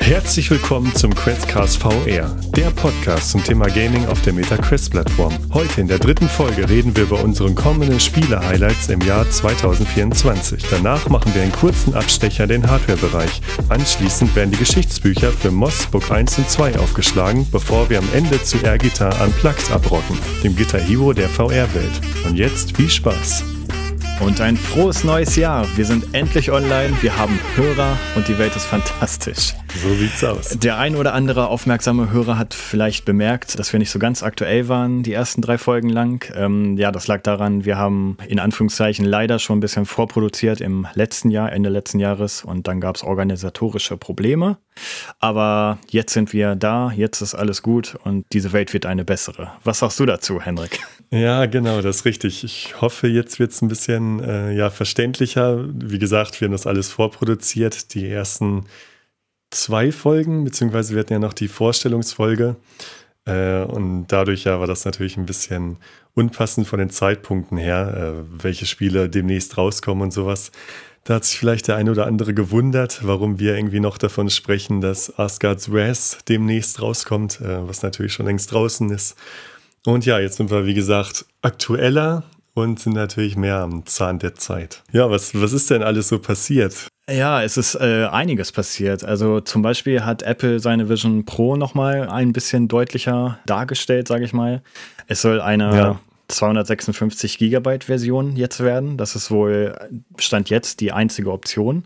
Herzlich willkommen zum Questcast VR, der Podcast zum Thema Gaming auf der MetaQuest-Plattform. Heute in der dritten Folge reden wir über unsere kommenden Spiele-Highlights im Jahr 2024. Danach machen wir einen kurzen Abstecher in den Hardware-Bereich. Anschließend werden die Geschichtsbücher für Moss Book 1 und 2 aufgeschlagen, bevor wir am Ende zu Air Guitar Unplugged abrocken, dem Guitar Hero der VR-Welt. Und jetzt viel Spaß! Und ein frohes neues Jahr. Wir sind endlich online, wir haben Hörer und die Welt ist fantastisch. So sieht's aus. Der ein oder andere aufmerksame Hörer hat vielleicht bemerkt, dass wir nicht so ganz aktuell waren, die ersten drei Folgen lang. Ähm, ja, das lag daran, wir haben in Anführungszeichen leider schon ein bisschen vorproduziert im letzten Jahr, Ende letzten Jahres und dann gab es organisatorische Probleme. Aber jetzt sind wir da, jetzt ist alles gut und diese Welt wird eine bessere. Was sagst du dazu, Henrik? Ja, genau, das ist richtig. Ich hoffe, jetzt wird es ein bisschen äh, ja, verständlicher. Wie gesagt, wir haben das alles vorproduziert. Die ersten zwei Folgen, beziehungsweise wir hatten ja noch die Vorstellungsfolge. Äh, und dadurch ja war das natürlich ein bisschen unpassend von den Zeitpunkten her, äh, welche Spiele demnächst rauskommen und sowas. Da hat sich vielleicht der eine oder andere gewundert, warum wir irgendwie noch davon sprechen, dass Asgard's Wrath demnächst rauskommt, äh, was natürlich schon längst draußen ist. Und ja, jetzt sind wir, wie gesagt, aktueller und sind natürlich mehr am Zahn der Zeit. Ja, was, was ist denn alles so passiert? Ja, es ist äh, einiges passiert. Also zum Beispiel hat Apple seine Vision Pro nochmal ein bisschen deutlicher dargestellt, sage ich mal. Es soll eine ja. 256 Gigabyte Version jetzt werden. Das ist wohl Stand jetzt die einzige Option.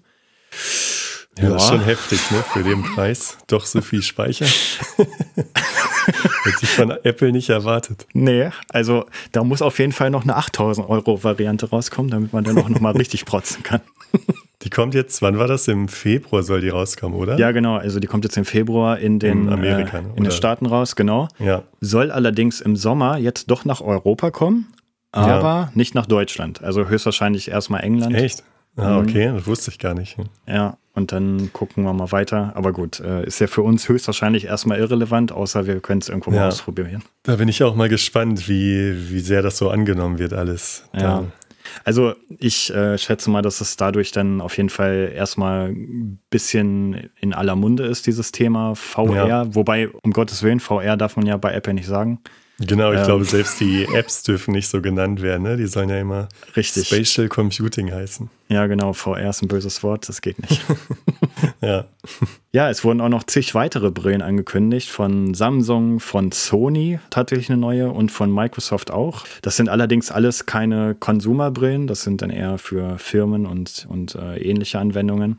Ja, das ist schon heftig, ne? Für den Preis. Doch so viel Speicher. Hätte ich von Apple nicht erwartet. Nee, also da muss auf jeden Fall noch eine 8000 Euro Variante rauskommen, damit man dann auch nochmal richtig protzen kann. Die kommt jetzt, wann war das? Im Februar soll die rauskommen, oder? Ja, genau. Also die kommt jetzt im Februar in den, in Amerika, äh, in den Staaten raus, genau. Ja. Soll allerdings im Sommer jetzt doch nach Europa kommen, aber ja. nicht nach Deutschland. Also höchstwahrscheinlich erstmal England. Echt? Ah, mhm. okay, das wusste ich gar nicht. Ja, und dann gucken wir mal weiter. Aber gut, äh, ist ja für uns höchstwahrscheinlich erstmal irrelevant, außer wir können es irgendwo ja. mal ausprobieren. Da bin ich auch mal gespannt, wie, wie sehr das so angenommen wird, alles. Ja. Also ich äh, schätze mal, dass es dadurch dann auf jeden Fall erstmal ein bisschen in aller Munde ist, dieses Thema VR. Ja. Wobei, um Gottes Willen, VR darf man ja bei Apple nicht sagen. Genau, ich ähm. glaube, selbst die Apps dürfen nicht so genannt werden. Ne? Die sollen ja immer Richtig. Spatial Computing heißen. Ja, genau. VR ist ein böses Wort, das geht nicht. ja. Ja, es wurden auch noch zig weitere Brillen angekündigt. Von Samsung, von Sony tatsächlich eine neue und von Microsoft auch. Das sind allerdings alles keine Consumer-Brillen. Das sind dann eher für Firmen und, und äh, ähnliche Anwendungen.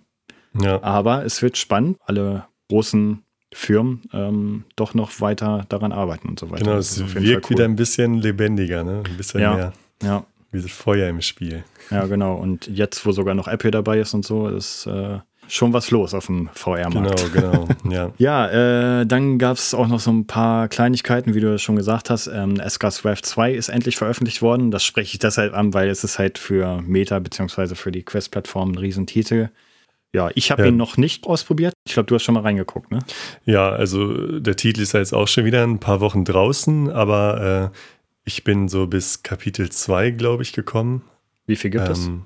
Ja. Aber es wird spannend. Alle großen Firmen ähm, doch noch weiter daran arbeiten und so weiter. Genau, es wirkt cool. wieder ein bisschen lebendiger, ne? ein bisschen ja, mehr. Ja. Wie das Feuer im Spiel. Ja, genau. Und jetzt, wo sogar noch Apple dabei ist und so, ist äh, schon was los auf dem VR-Markt. Genau, genau. Ja, ja äh, dann gab es auch noch so ein paar Kleinigkeiten, wie du schon gesagt hast. Ähm, SK Swift 2 ist endlich veröffentlicht worden. Das spreche ich deshalb an, weil es ist halt für Meta bzw. für die Quest-Plattform ein Riesentitel. Ja, ich habe ja. ihn noch nicht ausprobiert. Ich glaube, du hast schon mal reingeguckt, ne? Ja, also der Titel ist ja jetzt auch schon wieder ein paar Wochen draußen, aber äh, ich bin so bis Kapitel 2, glaube ich, gekommen. Wie viel gibt ähm,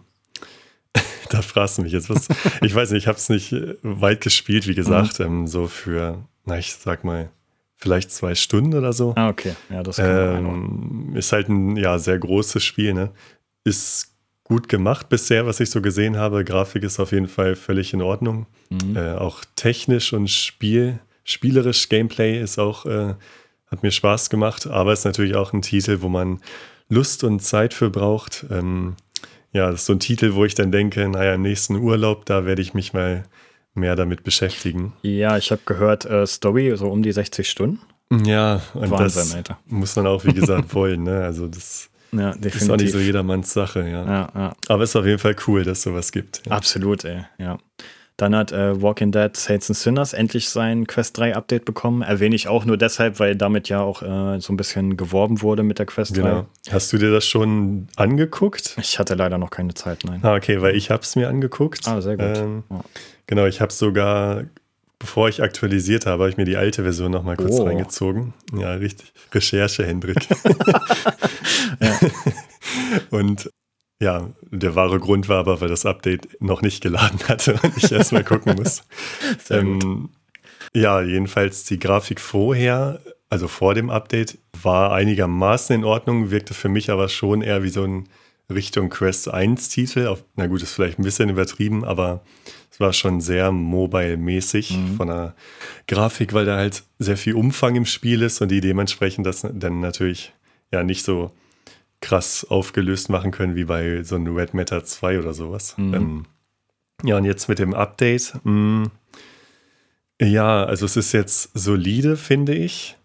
es? da fragst du mich jetzt was. ich weiß nicht, ich habe es nicht äh, weit gespielt, wie gesagt, mhm. ähm, so für, na, ich sag mal, vielleicht zwei Stunden oder so. Ah, okay. Ja, das kann ähm, Ist halt ein ja, sehr großes Spiel, ne? Ist gut gemacht bisher, was ich so gesehen habe. Grafik ist auf jeden Fall völlig in Ordnung. Mhm. Äh, auch technisch und Spiel, spielerisch Gameplay ist auch, äh, hat mir Spaß gemacht, aber ist natürlich auch ein Titel, wo man Lust und Zeit für braucht. Ähm, ja, das ist so ein Titel, wo ich dann denke, naja, im nächsten Urlaub, da werde ich mich mal mehr damit beschäftigen. Ja, ich habe gehört, äh, Story so um die 60 Stunden. Ja, und Wahnsinn, das Alter. muss man auch, wie gesagt, wollen. Ne? Also das ja, definitiv. Ist auch nicht so jedermanns Sache, ja. ja, ja. Aber es ist auf jeden Fall cool, dass sowas gibt. Ja. Absolut, ey, ja. Dann hat äh, Walking Dead Saints and Sinners endlich sein Quest 3 Update bekommen. Erwähne ich auch nur deshalb, weil damit ja auch äh, so ein bisschen geworben wurde mit der Quest genau. 3. Hast du dir das schon angeguckt? Ich hatte leider noch keine Zeit, nein. Ah, okay, weil ich habe es mir angeguckt. Ah, sehr gut. Ähm, ja. Genau, ich habe sogar bevor ich aktualisiert habe, habe ich mir die alte Version noch mal kurz oh. reingezogen. Ja, richtig. Recherche, Hendrik. Und ja, der wahre Grund war aber, weil das Update noch nicht geladen hatte und ich erstmal gucken muss. ähm, ja, jedenfalls die Grafik vorher, also vor dem Update, war einigermaßen in Ordnung, wirkte für mich aber schon eher wie so ein Richtung Quest 1 Titel. na gut, ist vielleicht ein bisschen übertrieben, aber es war schon sehr mobile-mäßig mhm. von der Grafik, weil da halt sehr viel Umfang im Spiel ist und die dementsprechend das dann natürlich ja nicht so krass aufgelöst machen können wie bei so einem Red Matter 2 oder sowas. Mhm. Ähm, ja, und jetzt mit dem Update. Mh, mm, ja, also es ist jetzt solide, finde ich.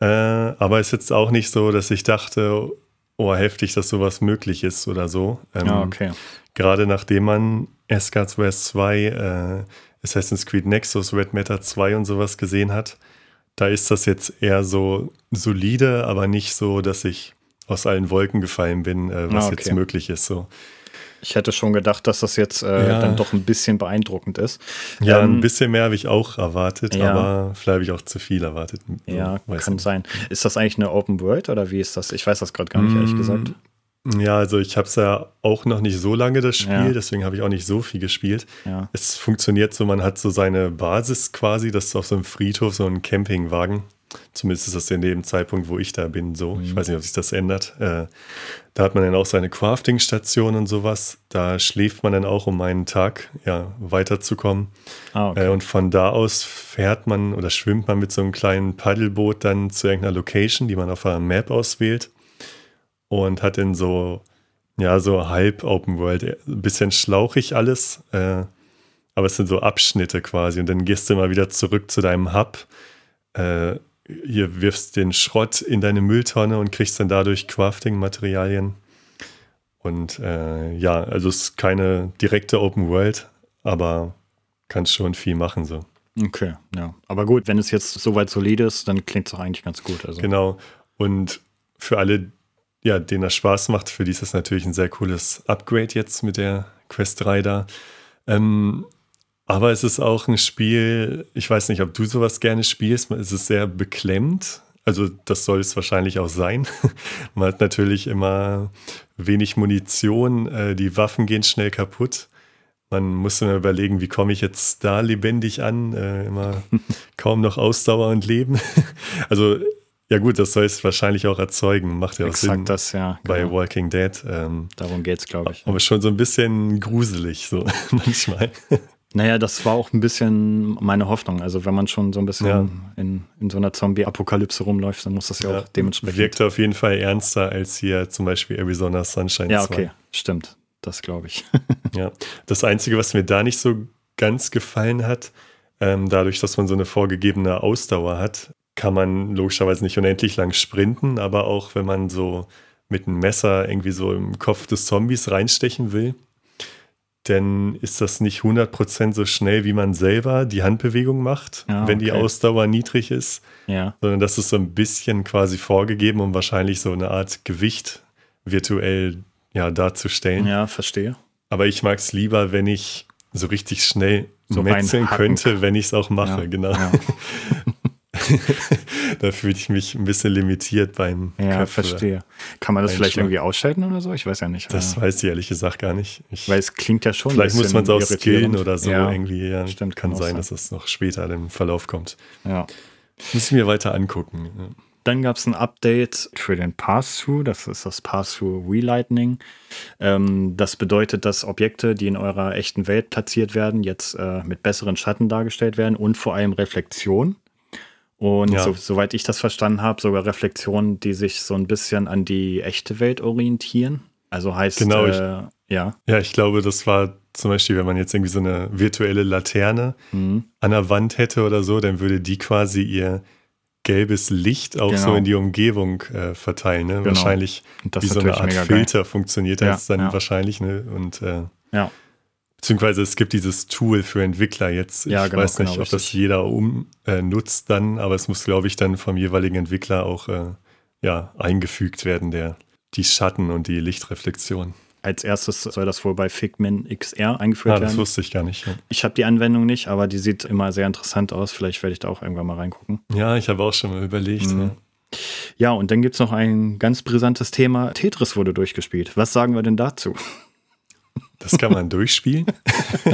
Äh, aber es ist jetzt auch nicht so, dass ich dachte, oh, heftig, dass sowas möglich ist oder so. Ähm, ja, okay. Gerade nachdem man Asgard's West 2, äh, Assassin's Creed Nexus, Red Matter 2 und sowas gesehen hat, da ist das jetzt eher so solide, aber nicht so, dass ich aus allen Wolken gefallen bin, äh, was ah, okay. jetzt möglich ist. So. Ich hätte schon gedacht, dass das jetzt äh, ja. dann doch ein bisschen beeindruckend ist. Ja, ähm, ein bisschen mehr habe ich auch erwartet, ja. aber vielleicht habe ich auch zu viel erwartet. Ja, kann nicht. sein. Ist das eigentlich eine Open World oder wie ist das? Ich weiß das gerade gar nicht, ehrlich gesagt. Ja, also ich habe es ja auch noch nicht so lange, das Spiel, ja. deswegen habe ich auch nicht so viel gespielt. Ja. Es funktioniert so, man hat so seine Basis quasi, das ist auf so einem Friedhof, so ein Campingwagen. Zumindest ist das in dem Zeitpunkt, wo ich da bin, so. Mhm. Ich weiß nicht, ob sich das ändert. Äh, da hat man dann auch seine Crafting-Station und sowas. Da schläft man dann auch, um einen Tag ja, weiterzukommen. Ah, okay. äh, und von da aus fährt man oder schwimmt man mit so einem kleinen Paddelboot dann zu irgendeiner Location, die man auf einer Map auswählt. Und hat dann so, ja, so halb Open World, ein bisschen schlauchig alles. Äh, aber es sind so Abschnitte quasi. Und dann gehst du mal wieder zurück zu deinem Hub. Äh, hier wirfst den Schrott in deine Mülltonne und kriegst dann dadurch Crafting-Materialien. Und äh, ja, also es ist keine direkte Open World, aber kannst schon viel machen so. Okay, ja. Aber gut, wenn es jetzt soweit solide ist, dann klingt es auch eigentlich ganz gut. Also. Genau. Und für alle, ja, denen das Spaß macht, für die ist das natürlich ein sehr cooles Upgrade jetzt mit der Quest 3 da. Ähm, aber es ist auch ein Spiel, ich weiß nicht, ob du sowas gerne spielst, es ist sehr beklemmt. Also das soll es wahrscheinlich auch sein. Man hat natürlich immer wenig Munition, äh, die Waffen gehen schnell kaputt. Man muss immer überlegen, wie komme ich jetzt da lebendig an? Äh, immer kaum noch Ausdauer und Leben. also ja gut, das soll es wahrscheinlich auch erzeugen. Macht ja auch Exakt Sinn das, ja, bei genau. Walking Dead. Ähm, Darum geht es, glaube ich. Aber schon so ein bisschen gruselig, so manchmal. Naja, das war auch ein bisschen meine Hoffnung. Also wenn man schon so ein bisschen ja. in, in so einer Zombie-Apokalypse rumläuft, dann muss das ja, ja, auch dementsprechend. Wirkte auf jeden Fall ernster als hier zum Beispiel Arizona Sunshine Ja, okay, stimmt. Das glaube ich. ja, das Einzige, was mir da nicht so ganz gefallen hat, ähm, dadurch, dass man so eine vorgegebene Ausdauer hat, kann man logischerweise nicht unendlich lang sprinten, aber auch wenn man so mit einem Messer irgendwie so im Kopf des Zombies reinstechen will, dann ist das nicht 100% so schnell, wie man selber die Handbewegung macht, ja, wenn okay. die Ausdauer niedrig ist, ja. sondern das ist so ein bisschen quasi vorgegeben, um wahrscheinlich so eine Art Gewicht virtuell ja, darzustellen. Ja, verstehe. Aber ich mag es lieber, wenn ich so richtig schnell so metzeln könnte, wenn ich es auch mache, ja, genau. Ja. da fühle ich mich ein bisschen limitiert beim Ja, Köpfe verstehe. Kann man das vielleicht irgendwie ausschalten oder so? Ich weiß ja nicht. Das weiß ich ehrlich gesagt gar nicht. Ich, Weil es klingt ja schon. Vielleicht muss man es auch skillen oder so ja, irgendwie. Ja, stimmt, kann, kann sein, sein, dass es noch später im Verlauf kommt. Ja. Muss ich mir weiter angucken. Dann gab es ein Update für den Pass-Through. Das ist das Pass-Through Relighting. Ähm, das bedeutet, dass Objekte, die in eurer echten Welt platziert werden, jetzt äh, mit besseren Schatten dargestellt werden und vor allem Reflexion. Und ja. so, soweit ich das verstanden habe, sogar Reflexionen, die sich so ein bisschen an die echte Welt orientieren. Also heißt, genau, äh, ich, ja. Ja, ich glaube, das war zum Beispiel, wenn man jetzt irgendwie so eine virtuelle Laterne mhm. an der Wand hätte oder so, dann würde die quasi ihr gelbes Licht auch genau. so in die Umgebung äh, verteilen. Ne? Genau. Wahrscheinlich wie so eine Art Filter geil. funktioniert das ja, dann ja. wahrscheinlich. Ne? Und äh, ja. Beziehungsweise es gibt dieses Tool für Entwickler jetzt. Ja, ich genau, weiß nicht, genau, ob das jeder um, äh, nutzt dann, aber es muss, glaube ich, dann vom jeweiligen Entwickler auch äh, ja, eingefügt werden, der, die Schatten und die Lichtreflexion. Als erstes soll das wohl bei Figmin XR eingeführt ah, werden. Das wusste ich gar nicht. Ja. Ich habe die Anwendung nicht, aber die sieht immer sehr interessant aus. Vielleicht werde ich da auch irgendwann mal reingucken. Ja, ich habe auch schon mal überlegt. Mhm. Ja, und dann gibt es noch ein ganz brisantes Thema. Tetris wurde durchgespielt. Was sagen wir denn dazu? Das kann man durchspielen.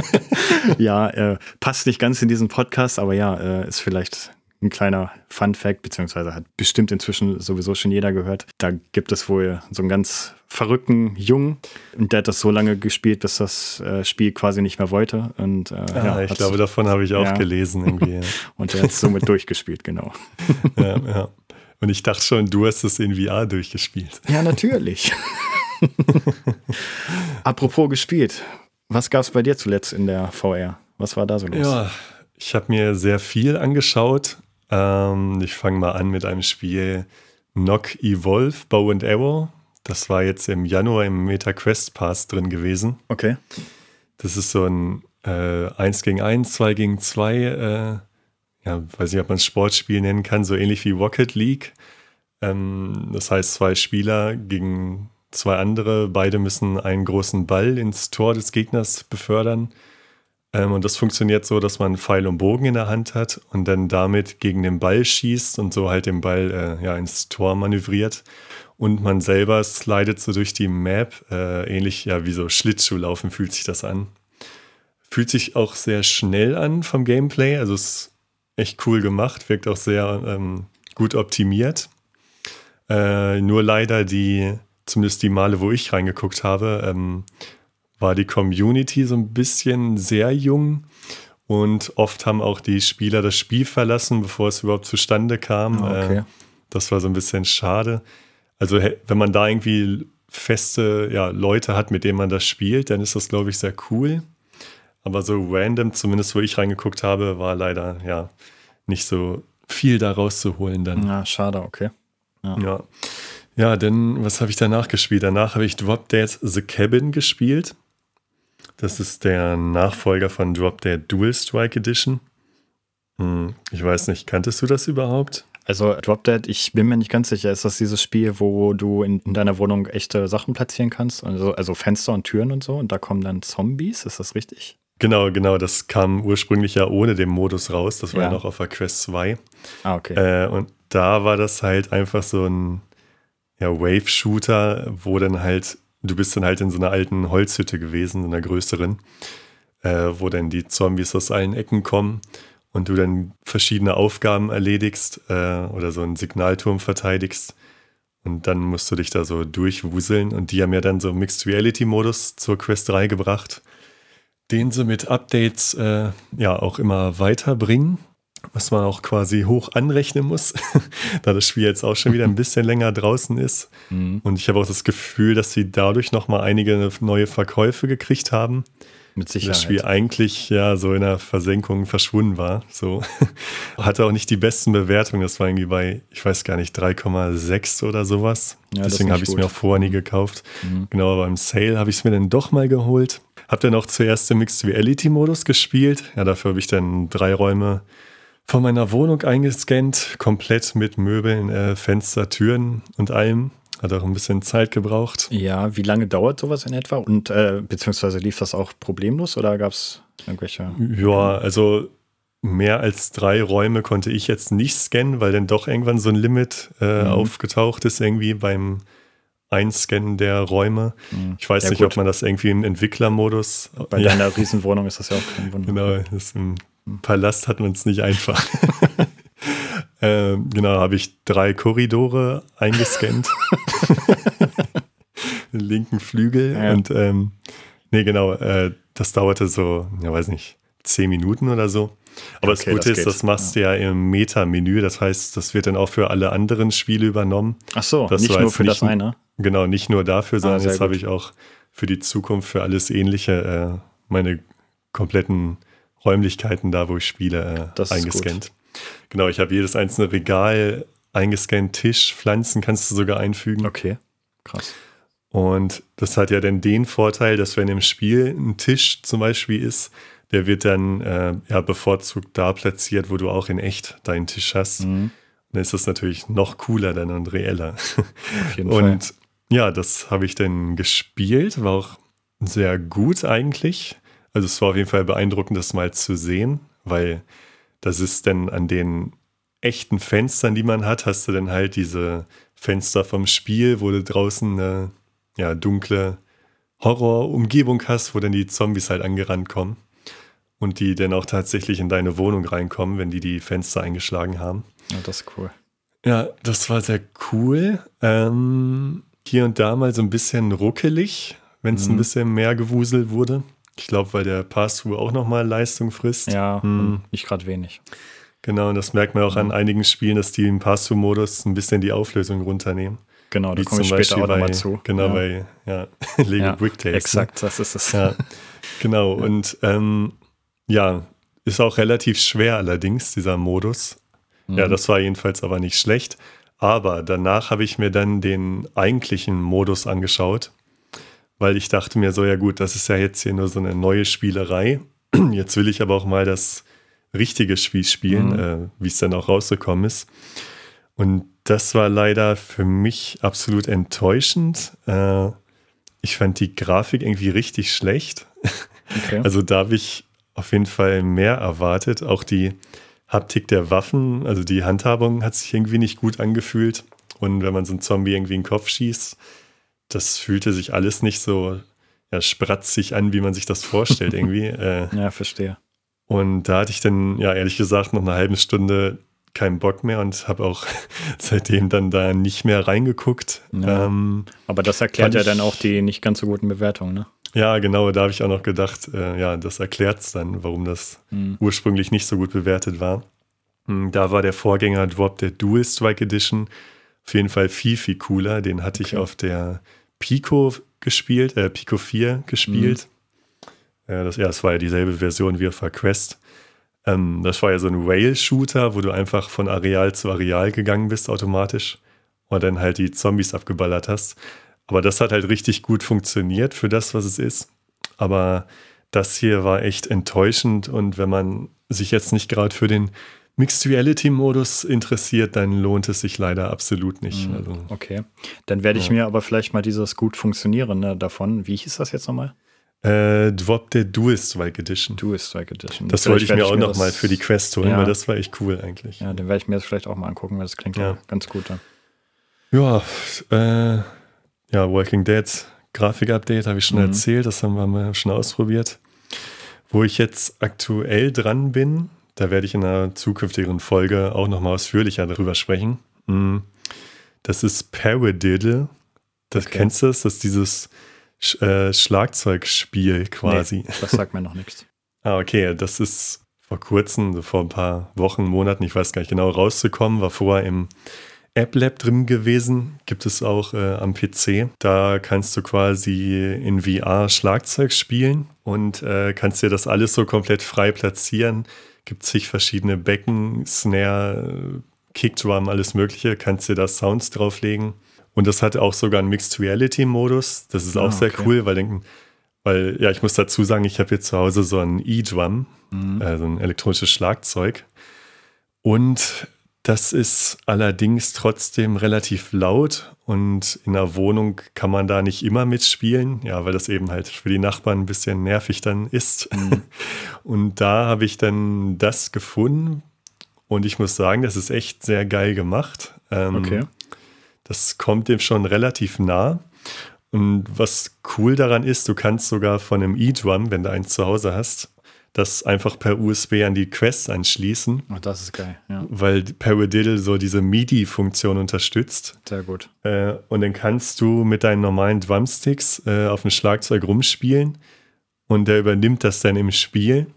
ja, äh, passt nicht ganz in diesen Podcast, aber ja, äh, ist vielleicht ein kleiner Fun Fact, beziehungsweise hat bestimmt inzwischen sowieso schon jeder gehört. Da gibt es wohl so einen ganz verrückten Jungen und der hat das so lange gespielt, bis das äh, Spiel quasi nicht mehr wollte. Und, äh, ah, ja, ich glaube, davon habe ich auch ja. gelesen. Irgendwie, ja. und der hat es somit durchgespielt, genau. ja, ja. Und ich dachte schon, du hast es in VR durchgespielt. Ja, natürlich. Apropos gespielt, was gab es bei dir zuletzt in der VR? Was war da so los? Ja, ich habe mir sehr viel angeschaut. Ähm, ich fange mal an mit einem Spiel Knock Evolve Bow and Arrow. Das war jetzt im Januar im Meta Quest Pass drin gewesen. Okay. Das ist so ein äh, 1 gegen 1, 2 gegen 2, äh, ja, weiß nicht, ob man es Sportspiel nennen kann, so ähnlich wie Rocket League. Ähm, das heißt, zwei Spieler gegen zwei andere, beide müssen einen großen Ball ins Tor des Gegners befördern. Ähm, und das funktioniert so, dass man Pfeil und Bogen in der Hand hat und dann damit gegen den Ball schießt und so halt den Ball äh, ja, ins Tor manövriert. Und man selber slidet so durch die Map, äh, ähnlich ja wie so Schlittschuhlaufen fühlt sich das an. Fühlt sich auch sehr schnell an vom Gameplay, also ist echt cool gemacht, wirkt auch sehr ähm, gut optimiert. Äh, nur leider die, zumindest die Male, wo ich reingeguckt habe, ähm, war die Community so ein bisschen sehr jung und oft haben auch die Spieler das Spiel verlassen, bevor es überhaupt zustande kam. Ah, okay. Äh, das war so ein bisschen schade. Also wenn man da irgendwie feste ja, Leute hat, mit denen man das spielt, dann ist das, glaube ich, sehr cool. Aber so random, zumindest wo ich reingeguckt habe, war leider ja nicht so viel da rauszuholen dann. Ja, schade, okay. Ja. ja. Ja, denn was habe ich danach gespielt? Danach habe ich Drop Dead The Cabin gespielt. Das ist der Nachfolger von Drop Dead Dual Strike Edition. Hm, ich weiß nicht, kanntest du das überhaupt? Also Drop Dead, ich bin mir nicht ganz sicher, ist das dieses Spiel, wo du in, in deiner Wohnung echte Sachen platzieren kannst? Also, also Fenster und Türen und so und da kommen dann Zombies, ist das richtig? Genau, genau, das kam ursprünglich ja ohne den Modus raus. Das war ja, ja noch auf der Quest 2. Ah, okay. Äh, und da war das halt einfach so ein ja, Wave-Shooter, wo dann halt du bist dann halt in so einer alten Holzhütte gewesen, in einer größeren, äh, wo dann die Zombies aus allen Ecken kommen und du dann verschiedene Aufgaben erledigst äh, oder so einen Signalturm verteidigst. Und dann musst du dich da so durchwuseln. Und die haben ja dann so Mixed Reality Modus zur Quest 3 gebracht, den sie mit Updates äh, ja auch immer weiterbringen was man auch quasi hoch anrechnen muss, da das Spiel jetzt auch schon wieder ein bisschen länger draußen ist. Mhm. Und ich habe auch das Gefühl, dass sie dadurch nochmal einige neue Verkäufe gekriegt haben. Mit Sicherheit. Das Spiel eigentlich ja so in der Versenkung verschwunden war. So. Hatte auch nicht die besten Bewertungen. Das war irgendwie bei, ich weiß gar nicht, 3,6 oder sowas. Ja, Deswegen habe ich es mir auch vorher nie gekauft. Mhm. Genau, aber im Sale habe ich es mir dann doch mal geholt. Hab dann auch zuerst den Mixed Reality Modus gespielt. Ja, dafür habe ich dann drei Räume von meiner Wohnung eingescannt, komplett mit Möbeln, äh, Fenster, Türen und allem. Hat auch ein bisschen Zeit gebraucht. Ja, wie lange dauert sowas in etwa? Und äh, beziehungsweise lief das auch problemlos oder gab es irgendwelche? Ja, also mehr als drei Räume konnte ich jetzt nicht scannen, weil dann doch irgendwann so ein Limit äh, mhm. aufgetaucht ist, irgendwie beim Einscannen der Räume. Mhm. Ich weiß ja, nicht, gut. ob man das irgendwie im Entwicklermodus. Bei ja. deiner Riesenwohnung ist das ja auch kein Wunder. Genau, das ist Palast hat man es nicht einfach. ähm, genau, habe ich drei Korridore eingescannt. Den linken Flügel. Ja. Und ähm, nee, genau, äh, das dauerte so, ja, weiß nicht, zehn Minuten oder so. Aber okay, das Gute das ist, das machst du ja. ja im Meta-Menü. Das heißt, das wird dann auch für alle anderen Spiele übernommen. Ach so, nicht nur für nicht, das eine. Genau, nicht nur dafür, ah, sondern ah, jetzt habe ich auch für die Zukunft, für alles Ähnliche, äh, meine kompletten Räumlichkeiten da, wo ich spiele, äh, eingescannt. Genau, ich habe jedes einzelne Regal eingescannt, Tisch, Pflanzen kannst du sogar einfügen. Okay, krass. Und das hat ja dann den Vorteil, dass wenn im Spiel ein Tisch zum Beispiel ist, der wird dann äh, ja, bevorzugt da platziert, wo du auch in echt deinen Tisch hast. Mhm. Dann ist das natürlich noch cooler dann und reeller. Auf jeden und Fall. ja, das habe ich dann gespielt, war auch sehr gut eigentlich. Also es war auf jeden Fall beeindruckend, das mal zu sehen, weil das ist dann an den echten Fenstern, die man hat, hast du dann halt diese Fenster vom Spiel, wo du draußen eine ja, dunkle Horrorumgebung hast, wo dann die Zombies halt angerannt kommen und die dann auch tatsächlich in deine Wohnung reinkommen, wenn die die Fenster eingeschlagen haben. Ja, das ist cool. Ja, das war sehr cool. Ähm, hier und da mal so ein bisschen ruckelig, wenn es mhm. ein bisschen mehr gewuselt wurde. Ich glaube, weil der Pass-Through auch nochmal Leistung frisst. Ja, hm. nicht gerade wenig. Genau, und das merkt man auch mhm. an einigen Spielen, dass die im Pass-Through-Modus ein bisschen die Auflösung runternehmen. Genau, da komme ich später auch nochmal zu. Genau, ja. bei ja, Lego ja, Brick Tales. Ne? Exakt, das ist es. Ja, genau, und ähm, ja, ist auch relativ schwer allerdings, dieser Modus. Mhm. Ja, das war jedenfalls aber nicht schlecht. Aber danach habe ich mir dann den eigentlichen Modus angeschaut, weil ich dachte mir so, ja gut, das ist ja jetzt hier nur so eine neue Spielerei. Jetzt will ich aber auch mal das richtige Spiel spielen, mhm. äh, wie es dann auch rausgekommen ist. Und das war leider für mich absolut enttäuschend. Äh, ich fand die Grafik irgendwie richtig schlecht. Okay. Also da habe ich auf jeden Fall mehr erwartet. Auch die Haptik der Waffen, also die Handhabung hat sich irgendwie nicht gut angefühlt. Und wenn man so einen Zombie irgendwie in den Kopf schießt, das fühlte sich alles nicht so ja, spratzig an, wie man sich das vorstellt irgendwie. äh, ja, verstehe. Und da hatte ich dann, ja, ehrlich gesagt, noch eine halbe Stunde keinen Bock mehr und habe auch seitdem dann da nicht mehr reingeguckt. Ja. Ähm, Aber das erklärt ja dann auch die nicht ganz so guten Bewertungen, ne? Ja, genau, da habe ich auch noch gedacht, äh, ja, das erklärt es dann, warum das mhm. ursprünglich nicht so gut bewertet war. Hm, da war der Vorgänger Drop der Dual Strike Edition auf jeden Fall viel, viel cooler. Den hatte okay. ich auf der Pico gespielt, äh, Pico 4 gespielt. Mhm. Äh, das, ja, das war ja dieselbe Version wie auf der Quest. Ähm, das war ja so ein Rail-Shooter, wo du einfach von Areal zu Areal gegangen bist automatisch und dann halt die Zombies abgeballert hast. Aber das hat halt richtig gut funktioniert für das, was es ist. Aber das hier war echt enttäuschend und wenn man sich jetzt nicht gerade für den Mixed Reality Modus interessiert, dann lohnt es sich leider absolut nicht. Mhm, also, okay, dann werde ich ja. mir aber vielleicht mal dieses gut funktionieren ne, davon. Wie hieß das jetzt nochmal? Äh, Drop der Dual Strike Edition. Dual Strike Edition. Das vielleicht wollte ich mir auch nochmal für die Quest holen, ja. weil das war echt cool eigentlich. Ja, dann werde ich mir das vielleicht auch mal angucken, weil das klingt ja, ganz gut. Ja, ja äh, ja, Walking Dead Grafik-Update habe ich schon mhm. erzählt, das haben wir schon ausprobiert. Wo ich jetzt aktuell dran bin, da werde ich in einer zukünftigen Folge auch nochmal ausführlicher darüber sprechen. Mhm. Das ist Paradiddle. Das okay. kennst du das? Das ist dieses Sch äh, Schlagzeugspiel quasi. Nee, das sagt mir noch nichts. ah, okay. Das ist vor kurzem, so vor ein paar Wochen, Monaten, ich weiß gar nicht genau, rauszukommen. War vorher im App Lab drin gewesen, gibt es auch äh, am PC. Da kannst du quasi in VR Schlagzeug spielen und äh, kannst dir das alles so komplett frei platzieren. Gibt sich verschiedene Becken, Snare, Kickdrum, alles Mögliche. Kannst dir da Sounds drauflegen. Und das hat auch sogar einen Mixed Reality Modus. Das ist ah, auch sehr okay. cool, weil denken, weil ja, ich muss dazu sagen, ich habe hier zu Hause so ein E-Drum, mhm. äh, so ein elektronisches Schlagzeug. Und das ist allerdings trotzdem relativ laut und in der Wohnung kann man da nicht immer mitspielen, ja, weil das eben halt für die Nachbarn ein bisschen nervig dann ist. Mhm. Und da habe ich dann das gefunden und ich muss sagen, das ist echt sehr geil gemacht. Ähm, okay. Das kommt dem schon relativ nah. Und was cool daran ist, du kannst sogar von einem E-Drum, wenn du eins zu Hause hast, das einfach per USB an die Quest anschließen. Ach, das ist geil, ja. Weil Paradiddle so diese MIDI-Funktion unterstützt. Sehr gut. Äh, und dann kannst du mit deinen normalen Drumsticks äh, auf dem Schlagzeug rumspielen und der übernimmt das dann im Spiel.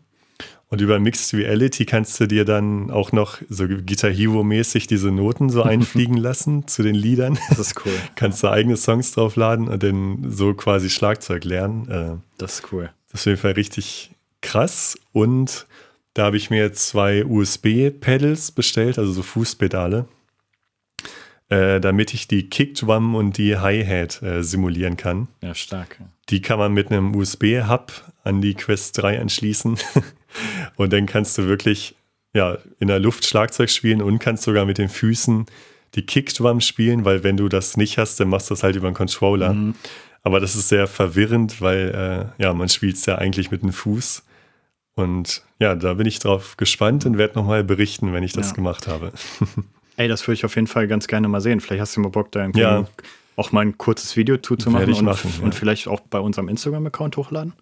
Und über Mixed Reality kannst du dir dann auch noch so Guitar Hero-mäßig diese Noten so einfliegen lassen zu den Liedern. Das ist cool. kannst du eigene Songs draufladen und dann so quasi Schlagzeug lernen. Äh, das ist cool. Das ist auf jeden Fall richtig, krass. Und da habe ich mir zwei USB-Pedals bestellt, also so Fußpedale, äh, damit ich die Kickdrum und die Hi-Hat äh, simulieren kann. Ja, stark. Die kann man mit einem USB-Hub an die Quest 3 anschließen. und dann kannst du wirklich ja, in der Luft Schlagzeug spielen und kannst sogar mit den Füßen die Kickdrum spielen, weil wenn du das nicht hast, dann machst du das halt über einen Controller. Mhm. Aber das ist sehr verwirrend, weil äh, ja, man spielt es ja eigentlich mit dem Fuß. Und ja, da bin ich drauf gespannt und werde nochmal berichten, wenn ich das Ja. gemacht habe. Ey, das würde ich auf jeden Fall ganz gerne mal sehen. Vielleicht hast du mal Bock, da Ja. auch mal ein kurzes Video zu machen ich und, machen, ja. und vielleicht auch bei unserem Instagram-Account hochladen.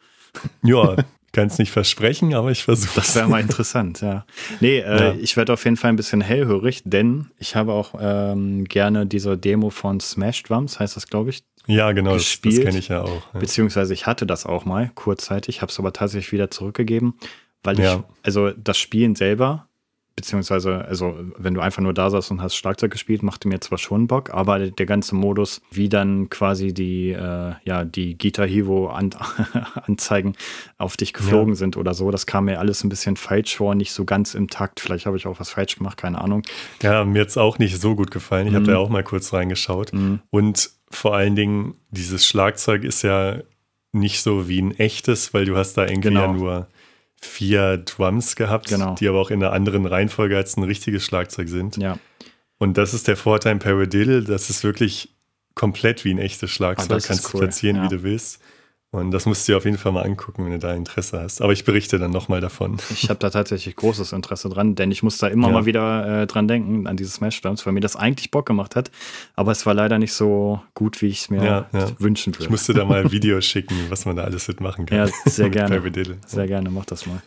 ja, kann es nicht versprechen, aber ich versuche Das wäre mal interessant, ja. Nee, äh, Ja. ich werde auf jeden Fall ein bisschen hellhörig, denn ich habe auch ähm, gerne diese Demo von Smash Drums, heißt das, glaube ich. Ja, genau, das, das gespielt. kenne ich ja auch. Ja. Beziehungsweise ich hatte das auch mal kurzzeitig, habe es aber tatsächlich wieder zurückgegeben, weil ich, Ja. also das Spielen selber, beziehungsweise, also wenn du einfach nur da saßt und hast Schlagzeug gespielt, machte mir zwar schon Bock, aber der ganze Modus, wie dann quasi die, äh, ja, die Guitar Hero an, Anzeigen auf dich geflogen sind oder so, das kam mir alles ein bisschen falsch vor, nicht so ganz im Takt. Vielleicht habe ich auch was falsch gemacht, keine Ahnung. Ja, mir jetzt auch nicht so gut gefallen. Ich habe da auch mal kurz reingeschaut. Mhm. Und vor allen Dingen, dieses Schlagzeug ist ja nicht so wie ein echtes, weil du hast da irgendwie Genau. ja nur vier Drums gehabt, Genau. die aber auch in einer anderen Reihenfolge als ein richtiges Schlagzeug sind. Ja, Und das ist der Vorteil im Paradiddle, das ist wirklich komplett wie ein echtes Schlagzeug. Ah, Kannst du cool, platzieren, ja. wie du willst. Und das musst du dir auf jeden Fall mal angucken, wenn du da Interesse hast. Aber ich berichte dann nochmal davon. Ich habe da tatsächlich großes Interesse dran, denn ich muss da immer Ja. mal wieder äh, dran denken, an diese Smash Drums, weil mir das eigentlich Bock gemacht hat. Aber es war leider nicht so gut, wie ich es mir Ja, ja. wünschen würde. Ich musste da mal Videos schicken, was man da alles mitmachen kann. Ja, sehr gerne. Sehr gerne, mach das mal.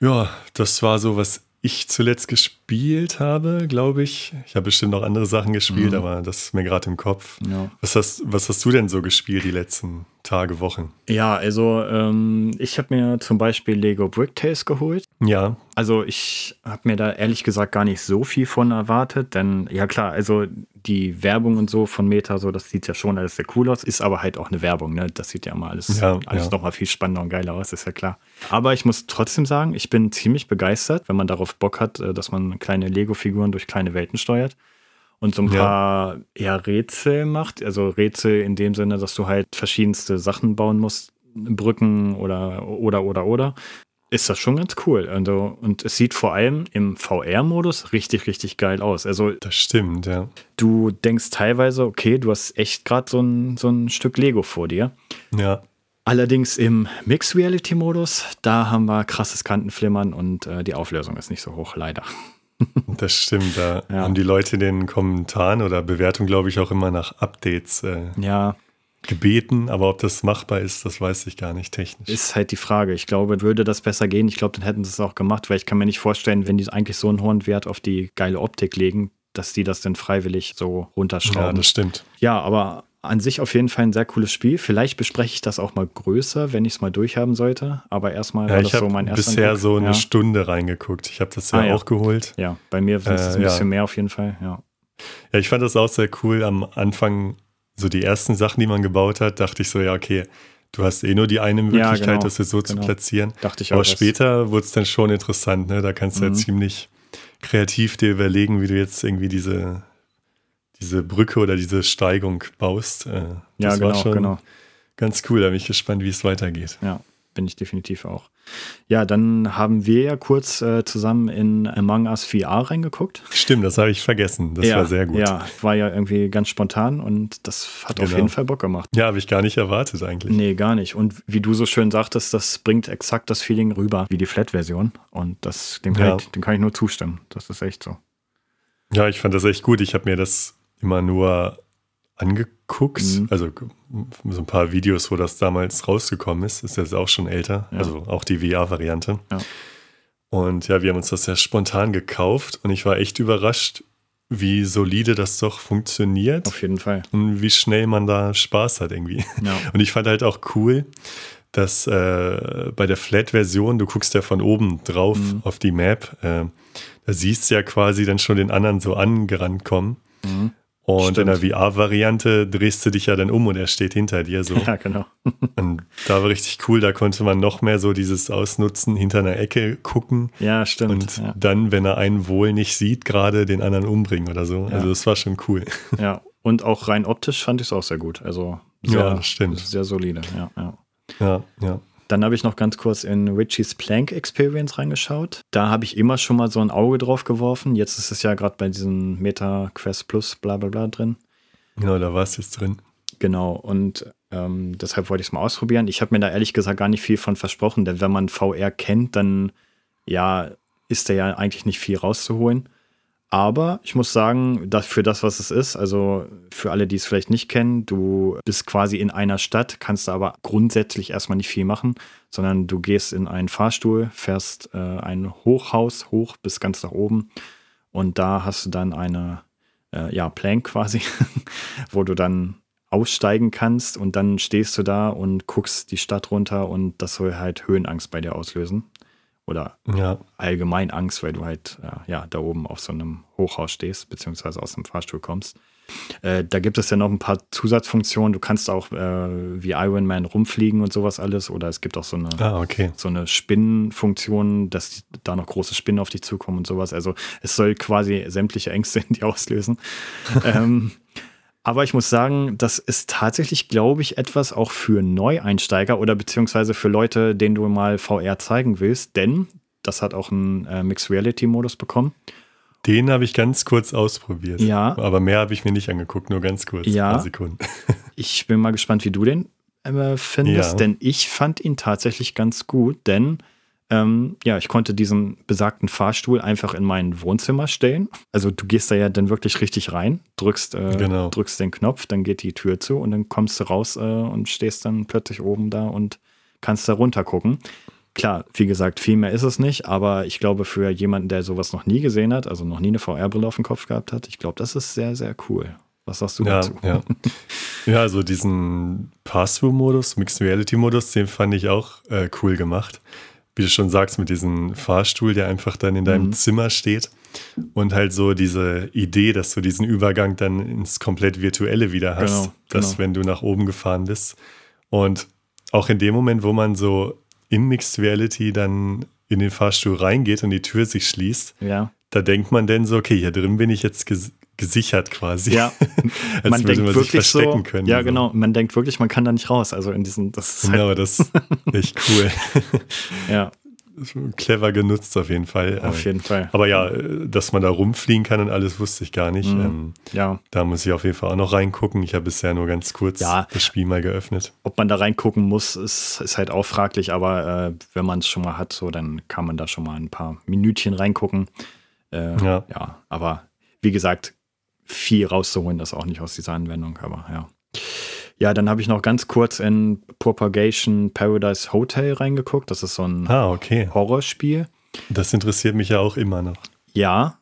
Ja, das war so, was ich zuletzt gespielt habe, glaube ich. Ich habe bestimmt noch andere Sachen gespielt, Mhm. aber das ist mir gerade im Kopf. Ja, Was hast, was hast du denn so gespielt die letzten Tage, Wochen? ja also ähm, ich habe mir zum Beispiel Lego Brick Tales geholt. Ja, Also ich habe mir da ehrlich gesagt gar nicht so viel von erwartet, denn ja klar, also die Werbung und so von Meta, so das sieht ja schon alles sehr cool aus, ist aber halt auch eine Werbung, ne? Das sieht ja immer alles, Ja, alles ja. nochmal viel spannender und geiler aus, ist ja klar. Aber ich muss trotzdem sagen, ich bin ziemlich begeistert, wenn man darauf Bock hat, äh, dass man kleine Lego-Figuren durch kleine Welten steuert und so ein paar ja, Rätsel macht. Also Rätsel in dem Sinne, dass du halt verschiedenste Sachen bauen musst, Brücken oder oder oder oder ist das schon ganz cool. Also, und es sieht vor allem im VR-Modus richtig, richtig geil aus. Also das stimmt, ja. du denkst teilweise, okay, du hast echt gerade so ein, so ein Stück Lego vor dir. Ja, Allerdings im Mixed-Reality-Modus, da haben wir krasses Kantenflimmern und äh, die Auflösung ist nicht so hoch, leider. das stimmt. Da Ja. haben die Leute in den Kommentaren oder Bewertungen, glaube ich, auch immer nach Updates äh, Ja, gebeten. Aber ob das machbar ist, das weiß ich gar nicht technisch. ist halt die Frage. Ich glaube, würde das besser gehen, ich glaube, dann hätten sie es auch gemacht, weil ich kann mir nicht vorstellen, wenn die eigentlich so einen hohen Wert auf die geile Optik legen, dass die das denn freiwillig so ja, runterschrauben. das stimmt. Ja, aber an sich auf jeden Fall ein sehr cooles Spiel. Vielleicht bespreche ich das auch mal größer, wenn ich es mal durchhaben sollte. Aber erstmal Ja, war ich das so habe mein erster bisher Eindruck. so eine ja. Stunde reingeguckt. Ich habe das ja Ah, ja. auch geholt. Ja, bei mir sind es Äh, ein ja. bisschen mehr auf jeden Fall. Ja. Ja, ich fand das auch sehr cool. Am Anfang, so die ersten Sachen, die man gebaut hat, dachte ich so, ja, okay, du hast eh nur die eine Möglichkeit, genau, das jetzt so zu genau. platzieren. Dachte ich Aber auch. dass- später wurde es dann schon interessant, ne? Da kannst du ja Mhm. ziemlich kreativ dir überlegen, wie du jetzt irgendwie diese, diese Brücke oder diese Steigung baust. Äh, Ja, das war genau, schon genau. ganz cool. Da bin ich gespannt, wie es weitergeht. Ja, bin ich definitiv auch. Ja, dann haben wir ja kurz äh, zusammen in Among Us VR reingeguckt. Stimmt, das habe ich vergessen. Das ja, war sehr gut. Ja, war ja irgendwie ganz spontan und das hat auf Genau. jeden Fall Bock gemacht. Ja, habe ich gar nicht erwartet eigentlich. Nee, gar nicht. Und wie du so schön sagtest, das bringt exakt das Feeling rüber wie die Flat-Version. Und das, dem, kann Ja. ich, dem kann ich nur zustimmen. Das ist echt so. Ja, ich fand das echt gut. Ich habe mir das immer nur angeguckt. Mhm. Also so ein paar Videos, wo das damals rausgekommen ist. Ist jetzt auch schon älter. Ja. Also auch die VR-Variante. Ja. Und ja, wir haben uns das ja spontan gekauft und ich war echt überrascht, wie solide das doch funktioniert Auf jeden Fall. und wie schnell man da Spaß hat irgendwie. Ja. Und ich fand halt auch cool, dass äh, bei der Flat-Version, du guckst ja von oben drauf Mhm. auf die Map, äh, da siehst du ja quasi dann schon den anderen so angerannt kommen. Mhm. Und in Stimmt. der VR-Variante drehst du dich ja dann um und er steht hinter dir so. ja, genau. Und da war richtig cool, da konnte man noch mehr so dieses Ausnutzen, hinter einer Ecke gucken Ja, stimmt. und ja. dann, wenn er einen wohl nicht sieht, gerade den anderen umbringen oder so. Ja. Also das war schon cool. ja. Und auch rein optisch fand ich es auch sehr gut. Also sehr, Ja, stimmt. sehr solide. Ja, ja. Ja, ja. Dann habe ich noch ganz kurz in Richie's Plank Experience reingeschaut. Da habe ich immer schon mal so ein Auge drauf geworfen. Jetzt ist es ja gerade bei diesem Meta Quest Plus bla bla bla drin. Genau, da war es jetzt drin. Genau. Und Ähm, deshalb wollte ich es mal ausprobieren. Ich habe mir da ehrlich gesagt gar nicht viel von versprochen, denn wenn man VR kennt, dann ja, ist da ja eigentlich nicht viel rauszuholen. Aber ich muss sagen, dass für das, was es ist, also für alle, die es vielleicht nicht kennen, du bist quasi in einer Stadt, kannst aber grundsätzlich erstmal nicht viel machen, sondern du gehst in einen Fahrstuhl, fährst äh, ein Hochhaus hoch bis ganz nach oben und da hast du dann eine, äh, ja, Plank quasi, wo du dann aussteigen kannst und dann stehst du da und guckst die Stadt runter und das soll halt Höhenangst bei dir auslösen oder ja. allgemein Angst, weil du halt äh, ja da oben auf so einem Hochhaus stehst, beziehungsweise aus dem Fahrstuhl kommst. Äh, da gibt es ja noch ein paar Zusatzfunktionen. Du kannst auch äh, wie Iron Man rumfliegen und sowas alles. Oder es gibt auch so eine, ah, okay. so eine Spinnenfunktion, dass da noch große Spinnen auf dich zukommen und sowas. Also es soll quasi sämtliche Ängste in dir auslösen. ähm, aber ich muss sagen, das ist tatsächlich, glaube ich, etwas auch für Neueinsteiger oder beziehungsweise für Leute, denen du mal VR zeigen willst, denn das hat auch einen äh, Mixed Reality Modus bekommen. Den habe ich ganz kurz ausprobiert. Ja. Aber mehr habe ich mir nicht angeguckt, nur ganz kurz. Ja. Ein paar Sekunden. ich bin mal gespannt, wie du den äh, findest, ja. denn ich fand ihn tatsächlich ganz gut, denn ähm, ja, ich konnte diesen besagten Fahrstuhl einfach in mein Wohnzimmer stellen. Also du gehst da ja dann wirklich richtig rein, drückst, äh, genau. drückst den Knopf, dann geht die Tür zu und dann kommst du raus äh, und stehst dann plötzlich oben da und kannst da runter gucken. Klar, wie gesagt, viel mehr ist es nicht, aber ich glaube, für jemanden, der sowas noch nie gesehen hat, also noch nie eine VR-Brille auf dem Kopf gehabt hat, ich glaube, das ist sehr, sehr cool. Was sagst du ja, dazu? Ja, ja also diesen Pass-Through-Modus, Mixed Reality-Modus, den fand ich auch äh, cool gemacht wie du schon sagst, mit diesem Fahrstuhl, der einfach dann in deinem mhm. Zimmer steht. Und halt so diese Idee, dass du diesen Übergang dann ins komplett Virtuelle wieder hast, genau, dass genau. wenn du nach oben gefahren bist. Und auch in dem Moment, wo man so in Mixed Reality dann in den Fahrstuhl reingeht und die Tür sich schließt, ja. da denkt man dann so, okay, hier drin bin ich jetzt gesichert quasi. Ja, man denkt man wirklich so, können. Ja, so. genau. Man denkt wirklich, man kann da nicht raus. Also in diesen, das ist genau, halt das ist echt cool. ja. Clever genutzt auf jeden Fall. Auf jeden Fall. Aber ja, dass man da rumfliegen kann und alles wusste ich gar nicht. Mhm. Ähm, ja. Da muss ich auf jeden Fall auch noch reingucken. Ich habe bisher nur ganz kurz ja. das Spiel mal geöffnet. Ob man da reingucken muss, ist, ist halt auch fraglich. Aber äh, wenn man es schon mal hat, so, dann kann man da schon mal ein paar Minütchen reingucken. Äh, ja. ja, aber wie gesagt, viel rauszuholen ist auch nicht aus dieser Anwendung, aber ja. Ja, dann habe ich noch ganz kurz in Propagation Paradise Hotel reingeguckt. Das ist so ein ah, okay. Horrorspiel. Das interessiert mich ja auch immer noch. Ja,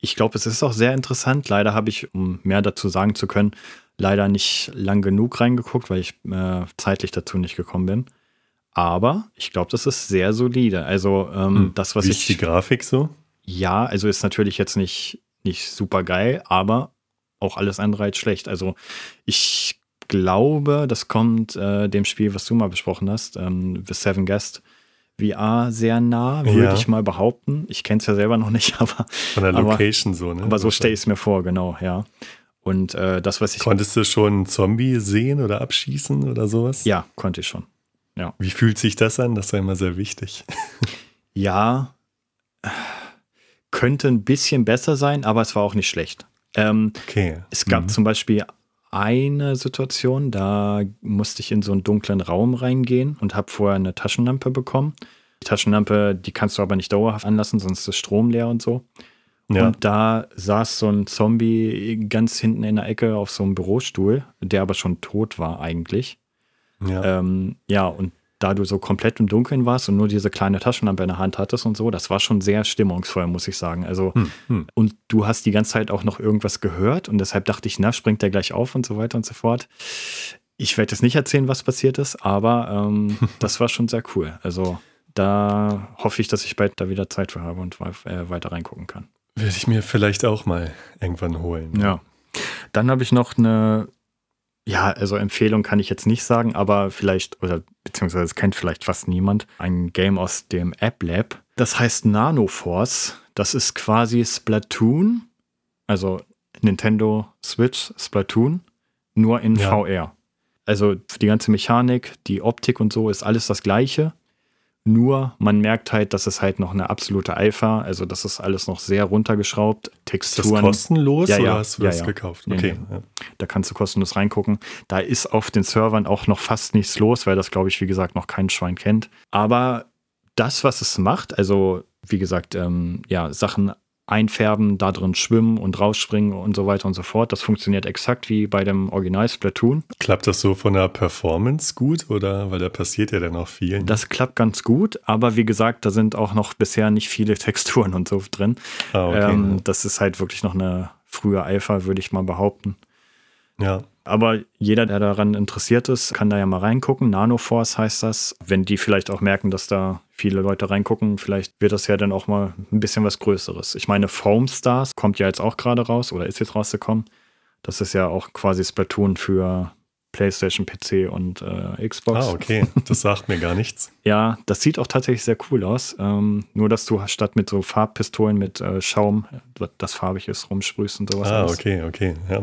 ich glaube, es ist auch sehr interessant. Leider habe ich, um mehr dazu sagen zu können, leider nicht lang genug reingeguckt, weil ich äh, zeitlich dazu nicht gekommen bin. Aber ich glaube, das ist sehr solide. Also ähm, hm. das, was Wie ich. Ist die Grafik so? Ja, also ist natürlich jetzt nicht nicht super geil, aber auch alles andere als schlecht. Also ich glaube, das kommt äh, dem Spiel, was du mal besprochen hast, ähm, The Seven Guest VR sehr nah, würde ja. ich mal behaupten. Ich kenne es ja selber noch nicht, aber. Von der Location aber, so, ne? Aber so stelle ich es mir vor, genau, ja. Und äh, das, was ich. Konntest du schon einen Zombie sehen oder abschießen oder sowas? Ja, konnte ich schon. Ja. Wie fühlt sich das an? Das ist ja immer sehr wichtig. ja könnte ein bisschen besser sein, aber es war auch nicht schlecht. Ähm, okay. Es gab mhm. zum Beispiel eine Situation, da musste ich in so einen dunklen Raum reingehen und habe vorher eine Taschenlampe bekommen. Die Taschenlampe, die kannst du aber nicht dauerhaft anlassen, sonst ist Strom leer und so. Ja. Und da saß so ein Zombie ganz hinten in der Ecke auf so einem Bürostuhl, der aber schon tot war eigentlich. Ja, ähm, ja und da du so komplett im Dunkeln warst und nur diese kleine Taschenlampe in der Hand hattest und so, das war schon sehr stimmungsvoll, muss ich sagen. Also, hm, hm. und du hast die ganze Zeit auch noch irgendwas gehört und deshalb dachte ich, na, springt der gleich auf und so weiter und so fort. Ich werde jetzt nicht erzählen, was passiert ist, aber ähm, das war schon sehr cool. Also, da hoffe ich, dass ich bald da wieder Zeit für habe und äh, weiter reingucken kann. Werde ich mir vielleicht auch mal irgendwann holen. Ja. Dann habe ich noch eine ja, also Empfehlung kann ich jetzt nicht sagen, aber vielleicht, oder beziehungsweise es kennt vielleicht fast niemand, ein Game aus dem App Lab. Das heißt Nanoforce. Das ist quasi Splatoon, also Nintendo Switch Splatoon, nur in ja. VR. Also die ganze Mechanik, die Optik und so ist alles das gleiche. Nur man merkt halt, dass es halt noch eine absolute Alpha, also das ist alles noch sehr runtergeschraubt. Texturen. Ist das kostenlos ja, ja, oder hast du ja, das ja. gekauft? Okay. Da kannst du kostenlos reingucken. Da ist auf den Servern auch noch fast nichts los, weil das, glaube ich, wie gesagt, noch kein Schwein kennt. Aber das, was es macht, also wie gesagt, ähm, ja, Sachen einfärben, da drin schwimmen und rausspringen und so weiter und so fort. Das funktioniert exakt wie bei dem Original Splatoon. Klappt das so von der Performance gut oder weil da passiert ja dann auch viel? Das klappt ganz gut, aber wie gesagt, da sind auch noch bisher nicht viele Texturen und so drin. Ah, okay. ähm, das ist halt wirklich noch eine frühe Alpha, würde ich mal behaupten. Ja. Aber jeder, der daran interessiert ist, kann da ja mal reingucken. Nanoforce heißt das. Wenn die vielleicht auch merken, dass da viele Leute reingucken, vielleicht wird das ja dann auch mal ein bisschen was Größeres. Ich meine, Foam Stars kommt ja jetzt auch gerade raus oder ist jetzt rausgekommen. Das ist ja auch quasi Splatoon für PlayStation, PC und äh, Xbox. Ah, okay. Das sagt mir gar nichts. Ja, das sieht auch tatsächlich sehr cool aus. Ähm, nur, dass du statt mit so Farbpistolen mit äh, Schaum, das farbig ist, rumsprühst und sowas. Ah, alles. okay, okay, ja.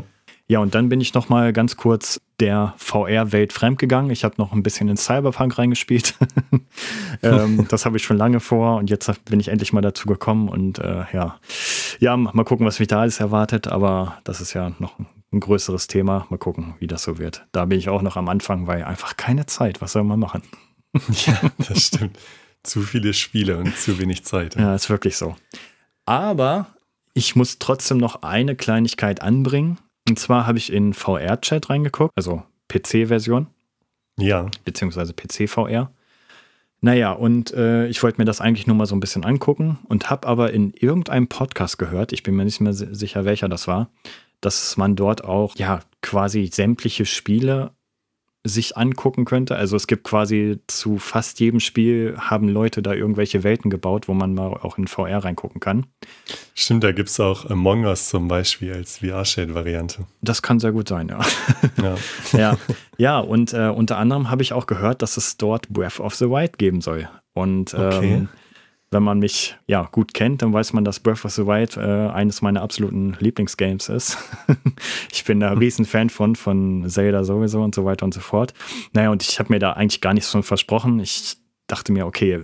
Ja, und dann bin ich noch mal ganz kurz der VR-Welt fremdgegangen. Ich habe noch ein bisschen in Cyberpunk reingespielt. ähm, das habe ich schon lange vor und jetzt bin ich endlich mal dazu gekommen und äh, ja, ja, mal gucken, was mich da alles erwartet. Aber das ist ja noch ein größeres Thema. Mal gucken, wie das so wird. Da bin ich auch noch am Anfang, weil einfach keine Zeit. Was soll man machen? ja, das stimmt. Zu viele Spiele und zu wenig Zeit. Ja, ist wirklich so. Aber ich muss trotzdem noch eine Kleinigkeit anbringen. Und zwar habe ich in VR-Chat reingeguckt, also PC-Version. Ja. Beziehungsweise PC-VR. Naja, und äh, ich wollte mir das eigentlich nur mal so ein bisschen angucken und habe aber in irgendeinem Podcast gehört, ich bin mir nicht mehr sicher, welcher das war, dass man dort auch ja quasi sämtliche Spiele sich angucken könnte. Also es gibt quasi zu fast jedem Spiel haben Leute da irgendwelche Welten gebaut, wo man mal auch in VR reingucken kann. Stimmt, da gibt es auch Among Us zum Beispiel als VR-Shade-Variante. Das kann sehr gut sein, ja. Ja, ja. ja und äh, unter anderem habe ich auch gehört, dass es dort Breath of the Wild geben soll. Und okay. ähm, wenn man mich ja gut kennt, dann weiß man, dass Breath of the Wild äh, eines meiner absoluten Lieblingsgames ist. ich bin da ein Riesenfan von, von Zelda sowieso und so weiter und so fort. Naja, und ich habe mir da eigentlich gar nichts von versprochen. Ich dachte mir, okay,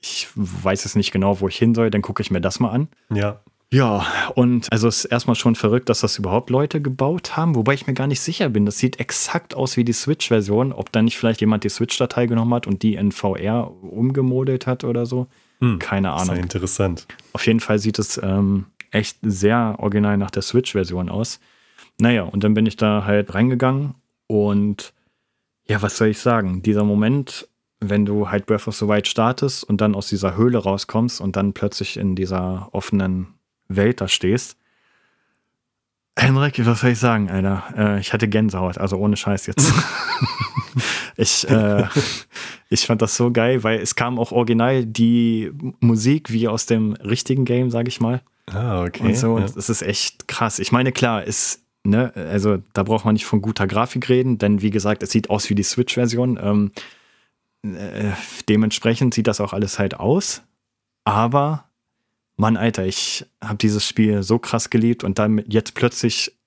ich weiß jetzt nicht genau, wo ich hin soll, dann gucke ich mir das mal an. Ja. Ja, und also es ist erstmal schon verrückt, dass das überhaupt Leute gebaut haben, wobei ich mir gar nicht sicher bin. Das sieht exakt aus wie die Switch-Version, ob da nicht vielleicht jemand die Switch-Datei genommen hat und die in VR umgemodelt hat oder so. Hm, Keine Ahnung. Sehr interessant. Auf jeden Fall sieht es ähm, echt sehr original nach der Switch-Version aus. Naja, und dann bin ich da halt reingegangen und ja, was soll ich sagen? Dieser Moment, wenn du halt Breath of the Wild startest und dann aus dieser Höhle rauskommst und dann plötzlich in dieser offenen Welt da stehst. Henrik, was soll ich sagen, Alter? Äh, ich hatte Gänsehaut, also ohne Scheiß jetzt. ich, äh, ich fand das so geil, weil es kam auch original die Musik wie aus dem richtigen Game, sag ich mal. Ah, okay. Und so, ja. das ist echt krass. Ich meine, klar, ist, ne, also da braucht man nicht von guter Grafik reden, denn wie gesagt, es sieht aus wie die Switch-Version. Ähm, äh, dementsprechend sieht das auch alles halt aus. Aber, Mann, Alter, ich habe dieses Spiel so krass geliebt und dann jetzt plötzlich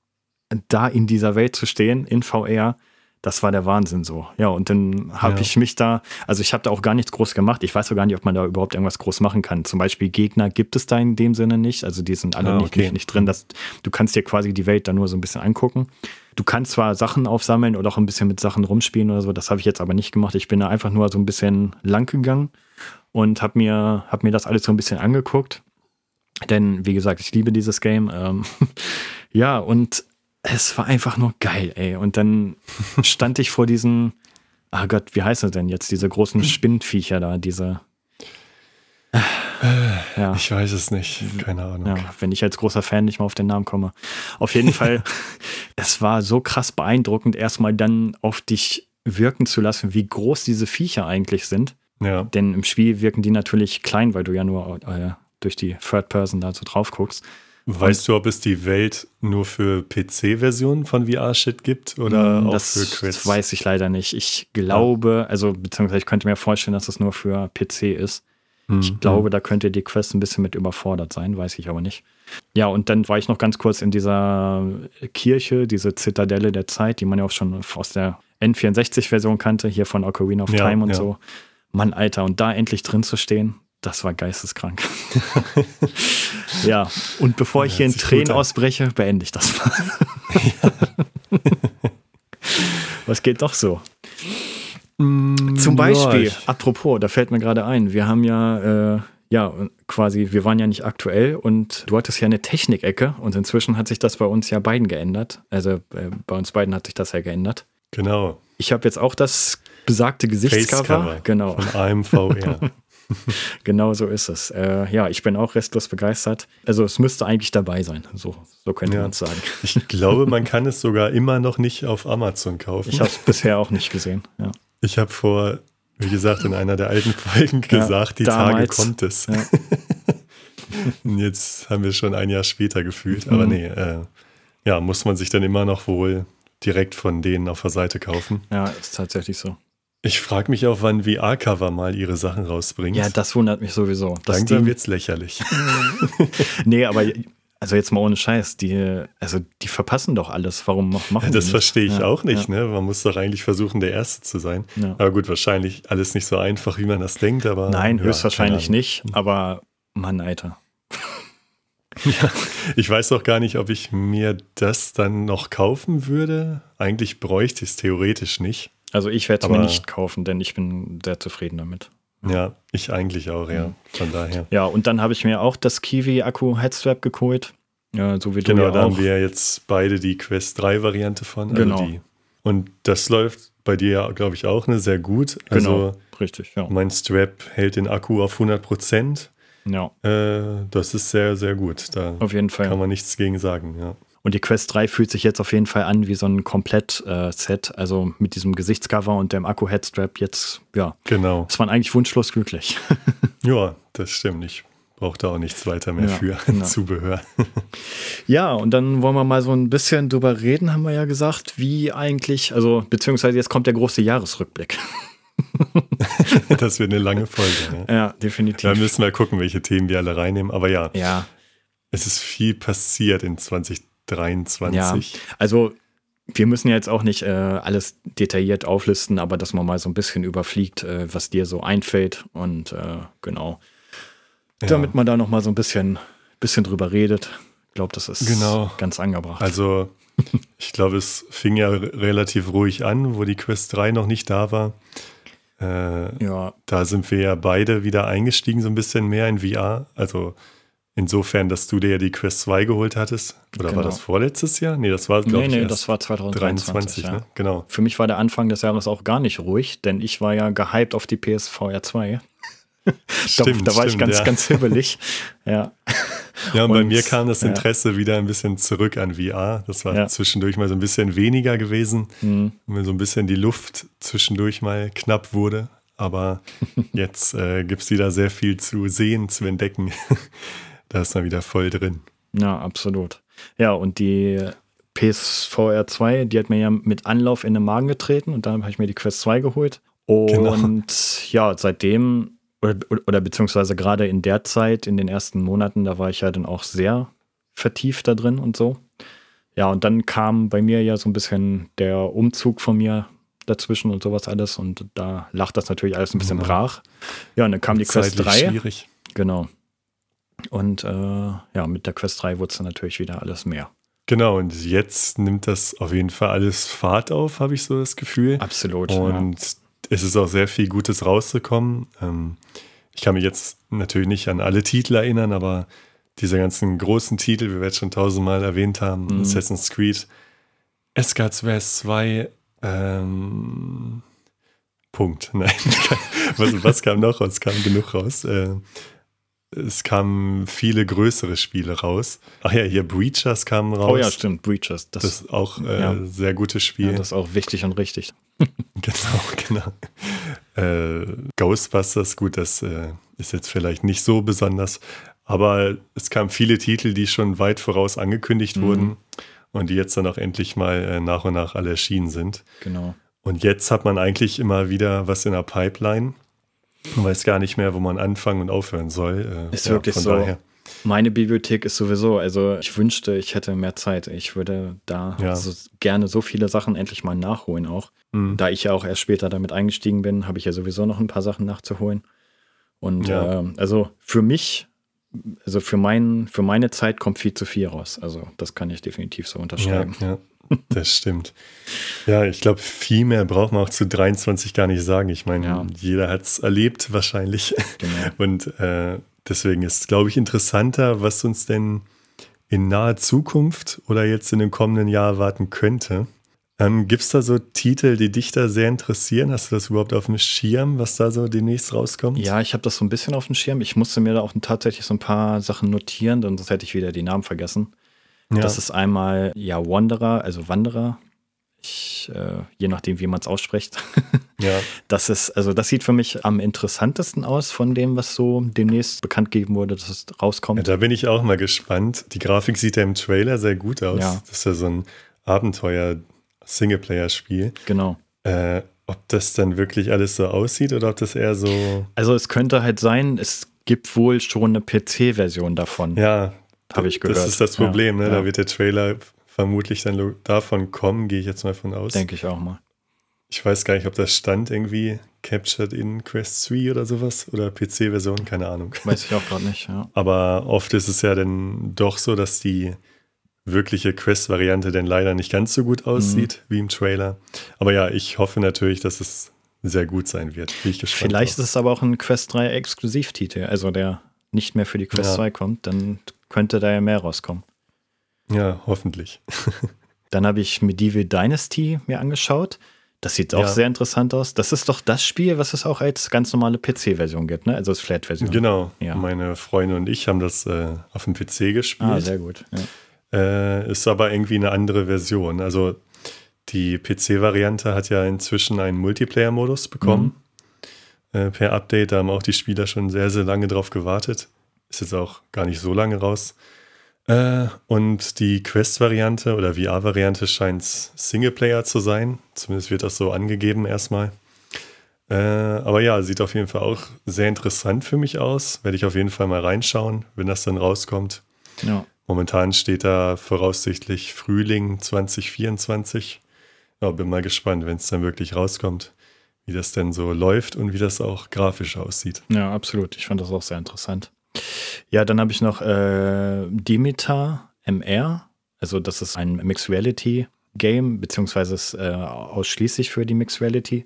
da in dieser Welt zu stehen, in VR, das war der Wahnsinn so. Ja, und dann habe ja. ich mich da, also ich habe da auch gar nichts groß gemacht. Ich weiß auch gar nicht, ob man da überhaupt irgendwas groß machen kann. Zum Beispiel Gegner gibt es da in dem Sinne nicht. Also die sind alle ah, okay. nicht, nicht, nicht, drin. Dass, du kannst dir quasi die Welt da nur so ein bisschen angucken. Du kannst zwar Sachen aufsammeln oder auch ein bisschen mit Sachen rumspielen oder so. Das habe ich jetzt aber nicht gemacht. Ich bin da einfach nur so ein bisschen lang gegangen und habe mir, hab mir das alles so ein bisschen angeguckt. Denn, wie gesagt, ich liebe dieses Game. Ähm, ja, und es war einfach nur geil, ey. Und dann stand ich vor diesen, ah Gott, wie heißt das denn jetzt? Diese großen Spinnviecher da, diese. Ja. Ich weiß es nicht, keine Ahnung. Ja, wenn ich als großer Fan nicht mal auf den Namen komme. Auf jeden Fall, es war so krass beeindruckend, erstmal dann auf dich wirken zu lassen, wie groß diese Viecher eigentlich sind. Ja. Denn im Spiel wirken die natürlich klein, weil du ja nur äh, durch die Third Person da so drauf guckst. Weißt du, ob es die Welt nur für PC-Versionen von VR-Shit gibt oder das, auch für Quiz? Das weiß ich leider nicht. Ich glaube, also beziehungsweise ich könnte mir vorstellen, dass es nur für PC ist. Mhm. Ich glaube, da könnte die Quest ein bisschen mit überfordert sein, weiß ich aber nicht. Ja, und dann war ich noch ganz kurz in dieser Kirche, diese Zitadelle der Zeit, die man ja auch schon aus der N64-Version kannte, hier von Ocarina of ja, Time und ja. so. Mann, Alter, und da endlich drin zu stehen, das war geisteskrank. ja, und bevor ich hier in Tränen ausbreche, beende ich das mal. Was geht doch so? Mm, Zum Beispiel, ja, apropos, da fällt mir gerade ein, wir haben ja, äh, ja, quasi, wir waren ja nicht aktuell und du hattest ja eine Technikecke und inzwischen hat sich das bei uns ja beiden geändert. Also äh, bei uns beiden hat sich das ja geändert. Genau. Ich habe jetzt auch das besagte Gesichtscover. Genau. Von AMVR. genau so ist es. Äh, ja, ich bin auch restlos begeistert. Also es müsste eigentlich dabei sein. So, so könnte ja. man es sagen. Ich glaube, man kann es sogar immer noch nicht auf Amazon kaufen. Ich habe es bisher auch nicht gesehen. Ja. Ich habe vor, wie gesagt, in einer der alten Folgen gesagt, ja, die Tage kommt es. Jetzt haben wir schon ein Jahr später gefühlt. Aber mhm. nee, äh, ja, muss man sich dann immer noch wohl direkt von denen auf der Seite kaufen. Ja, ist tatsächlich so. Ich frage mich auch, wann VR-Cover mal ihre Sachen rausbringt. Ja, das wundert mich sowieso. Langsam wird es lächerlich. nee, aber also jetzt mal ohne Scheiß, die, also die verpassen doch alles. Warum machen die Das verstehe ich ja, auch nicht, ja. ne? Man muss doch eigentlich versuchen, der Erste zu sein. Ja. Aber gut, wahrscheinlich alles nicht so einfach, wie man das denkt, aber. Nein, höchstwahrscheinlich nicht, aber Mann, Alter. Ja, ich weiß doch gar nicht, ob ich mir das dann noch kaufen würde. Eigentlich bräuchte ich es theoretisch nicht. Also ich werde es mir nicht kaufen, denn ich bin sehr zufrieden damit. Ja, ich eigentlich auch, ja. Von daher. Ja, und dann habe ich mir auch das Kiwi Akku Headstrap geholt. Ja, so wie genau, du ja da haben wir jetzt beide die Quest 3 Variante von. Also genau. Die. Und das läuft bei dir ja, glaube ich, auch ne, sehr gut. Also genau, richtig, ja. Mein Strap hält den Akku auf 100 Prozent. Ja. Äh, das ist sehr, sehr gut. Da auf jeden Fall. Kann man nichts gegen sagen, ja. Und die Quest 3 fühlt sich jetzt auf jeden Fall an wie so ein Komplett-Set, äh, also mit diesem Gesichtscover und dem Akku-Headstrap jetzt, ja. Genau. Ist man eigentlich wunschlos glücklich. ja, das stimmt. Ich brauche da auch nichts weiter mehr ja, für genau. Zubehör. ja, und dann wollen wir mal so ein bisschen drüber reden, haben wir ja gesagt, wie eigentlich, also beziehungsweise jetzt kommt der große Jahresrückblick. das wird eine lange Folge. Ne? Ja, definitiv. Da müssen wir gucken, welche Themen wir alle reinnehmen. Aber ja, ja. es ist viel passiert in 2023. Ja, also wir müssen ja jetzt auch nicht äh, alles detailliert auflisten, aber dass man mal so ein bisschen überfliegt, äh, was dir so einfällt und äh, genau. Ja. Damit man da noch mal so ein bisschen, bisschen drüber redet. Ich glaube, das ist genau. ganz angebracht. Also ich glaube, es fing ja relativ ruhig an, wo die Quest 3 noch nicht da war. Äh, ja. Da sind wir ja beide wieder eingestiegen, so ein bisschen mehr in VR. Also insofern, dass du dir ja die Quest 2 geholt hattest. Oder genau. war das vorletztes Jahr? Nee, das war, glaube nee, ich, nee, das war 2023. Ja. Ne? Genau. Für mich war der Anfang des Jahres auch gar nicht ruhig, denn ich war ja gehypt auf die PSVR 2. Stimmt, da, da war stimmt, ich ganz, ja. ganz hibbelig. ja. Ja, und, und, bei mir kam das Interesse ja. wieder ein bisschen zurück an VR. Das war ja. zwischendurch mal so ein bisschen weniger gewesen, mhm. wenn so ein bisschen die Luft zwischendurch mal knapp wurde. Aber jetzt äh, gibt es wieder sehr viel zu sehen, zu entdecken. Da ist man wieder voll drin. Ja, absolut. Ja, und die PSVR 2, die hat mir ja mit Anlauf in den Magen getreten und dann habe ich mir die Quest 2 geholt. Genau. Und genau. ja, seitdem oder, oder beziehungsweise gerade in der Zeit, in den ersten Monaten, da war ich ja dann auch sehr vertieft da drin und so. Ja, und dann kam bei mir ja so ein bisschen der Umzug von mir dazwischen und sowas alles und da lacht das natürlich alles ein bisschen ja. brach. Ja, und dann kam die Quest 3. Schwierig. Genau. Und äh, ja, mit der Quest 3 wurde es dann natürlich wieder alles mehr. Genau, und jetzt nimmt das auf jeden Fall alles Fahrt auf, habe ich so das Gefühl. Absolut. Und ja es ist auch sehr viel Gutes rausgekommen. Ähm, ich kann mich jetzt natürlich nicht an alle Titel erinnern, aber diese ganzen großen Titel, wie wir jetzt schon tausendmal erwähnt haben, mhm. Assassin's Creed, SK2 2, ähm, Punkt. Nein, was, was, kam noch raus? Es kam genug raus. Äh, es kamen viele größere Spiele raus. Ach ja, hier Breachers kamen raus. Oh ja, stimmt, Breachers. Das, das ist auch ein äh, ja. sehr gutes Spiel. Ja, das ist auch wichtig und richtig. genau, genau. Äh, Ghostbusters, gut, das äh, ist jetzt vielleicht nicht so besonders, aber es kamen viele Titel, die schon weit voraus angekündigt mhm. wurden und die jetzt dann auch endlich mal äh, nach und nach alle erschienen sind. Genau. Und jetzt hat man eigentlich immer wieder was in der Pipeline. Man weiß gar nicht mehr, wo man anfangen und aufhören soll. Äh, ist ja, wirklich so. Daher. Meine Bibliothek ist sowieso, also ich wünschte, ich hätte mehr Zeit. Ich würde da Ja. so gerne so viele Sachen endlich mal nachholen auch. Mhm. Da ich ja auch erst später damit eingestiegen bin, habe ich ja sowieso noch ein paar Sachen nachzuholen. Und Ja. ähm, also für mich, also für, mein, für meine Zeit kommt viel zu viel raus. Also das kann ich definitiv so unterschreiben. ja, das stimmt. Ja, ich glaube, viel mehr braucht man auch zu 23 gar nicht sagen. Ich meine, Ja. jeder hat es erlebt wahrscheinlich. Genau. Und äh, deswegen ist, glaube ich, interessanter, was uns denn in naher Zukunft oder jetzt in dem kommenden Jahr erwarten könnte. Ähm, Gibt es da so Titel, die dich da sehr interessieren? Hast du das überhaupt auf dem Schirm, was da so demnächst rauskommt? Ja, ich habe das so ein bisschen auf dem Schirm. Ich musste mir da auch tatsächlich so ein paar Sachen notieren, denn sonst hätte ich wieder die Namen vergessen. Ja. Das ist einmal ja Wanderer, also Wanderer. Ich, äh, je nachdem, wie man es ausspricht. ja. Das ist, also das sieht für mich am interessantesten aus von dem, was so demnächst bekannt gegeben wurde, dass es Ja, rauskommt. da bin ich auch mal gespannt. Die Grafik sieht ja im Trailer sehr gut aus. Ja. Das ist ja so ein Abenteuer-Singleplayer-Spiel. Genau. Äh, ob das dann wirklich alles so aussieht oder ob das eher so. Also es könnte halt sein, es gibt wohl schon eine PC-Version davon, Ja, habe ich gehört. das ist das Problem. Ja, ne? ja. Da wird der Trailer vermutlich dann davon kommen, gehe ich jetzt mal von aus. Denke ich auch mal. Ich weiß gar nicht, ob das stand irgendwie Captured in Quest 3 oder sowas oder PC-Version, keine Ahnung. Weiß ich auch gerade nicht, ja. Aber oft ist es ja dann doch so, dass die wirkliche Quest-Variante dann leider nicht ganz so gut aussieht Mhm. wie im Trailer. Aber ja, ich hoffe natürlich, dass es sehr gut sein wird. Vielleicht ist drauf. es aber auch ein Quest 3 Exklusivtitel, also der nicht mehr für die Quest Ja. 2 kommt, dann könnte da ja mehr rauskommen. Ja, hoffentlich. Dann habe ich Medieval Dynasty mir angeschaut. Das sieht auch Ja. sehr interessant aus. Das ist doch das Spiel, was es auch als ganz normale PC-Version gibt, ne? Also als Flat-Version. Genau. Ja. Meine Freunde und ich haben das äh, auf dem PC gespielt. Ah, sehr gut. Ja. Äh, ist aber irgendwie eine andere Version. Also die PC-Variante hat ja inzwischen einen Multiplayer-Modus bekommen. Äh, per Update, da haben auch die Spieler schon sehr, sehr lange drauf gewartet. Ist jetzt auch gar nicht so lange raus. Äh, und die Quest-Variante oder VR-Variante scheint Singleplayer zu sein. Zumindest wird das so angegeben erstmal. Äh, aber ja, sieht auf jeden Fall auch sehr interessant für mich aus. Werde ich auf jeden Fall mal reinschauen, wenn das dann rauskommt. ja. Momentan steht da voraussichtlich Frühling 2024. Ja, bin mal gespannt, wenn es dann wirklich rauskommt, wie das denn so läuft und wie das auch grafisch aussieht. Ja, absolut. Ich fand das auch sehr interessant. Ja, dann habe ich noch äh, Dimitar MR. Also, das ist ein Mixed Reality Game, beziehungsweise ist äh, ausschließlich für die Mixed Reality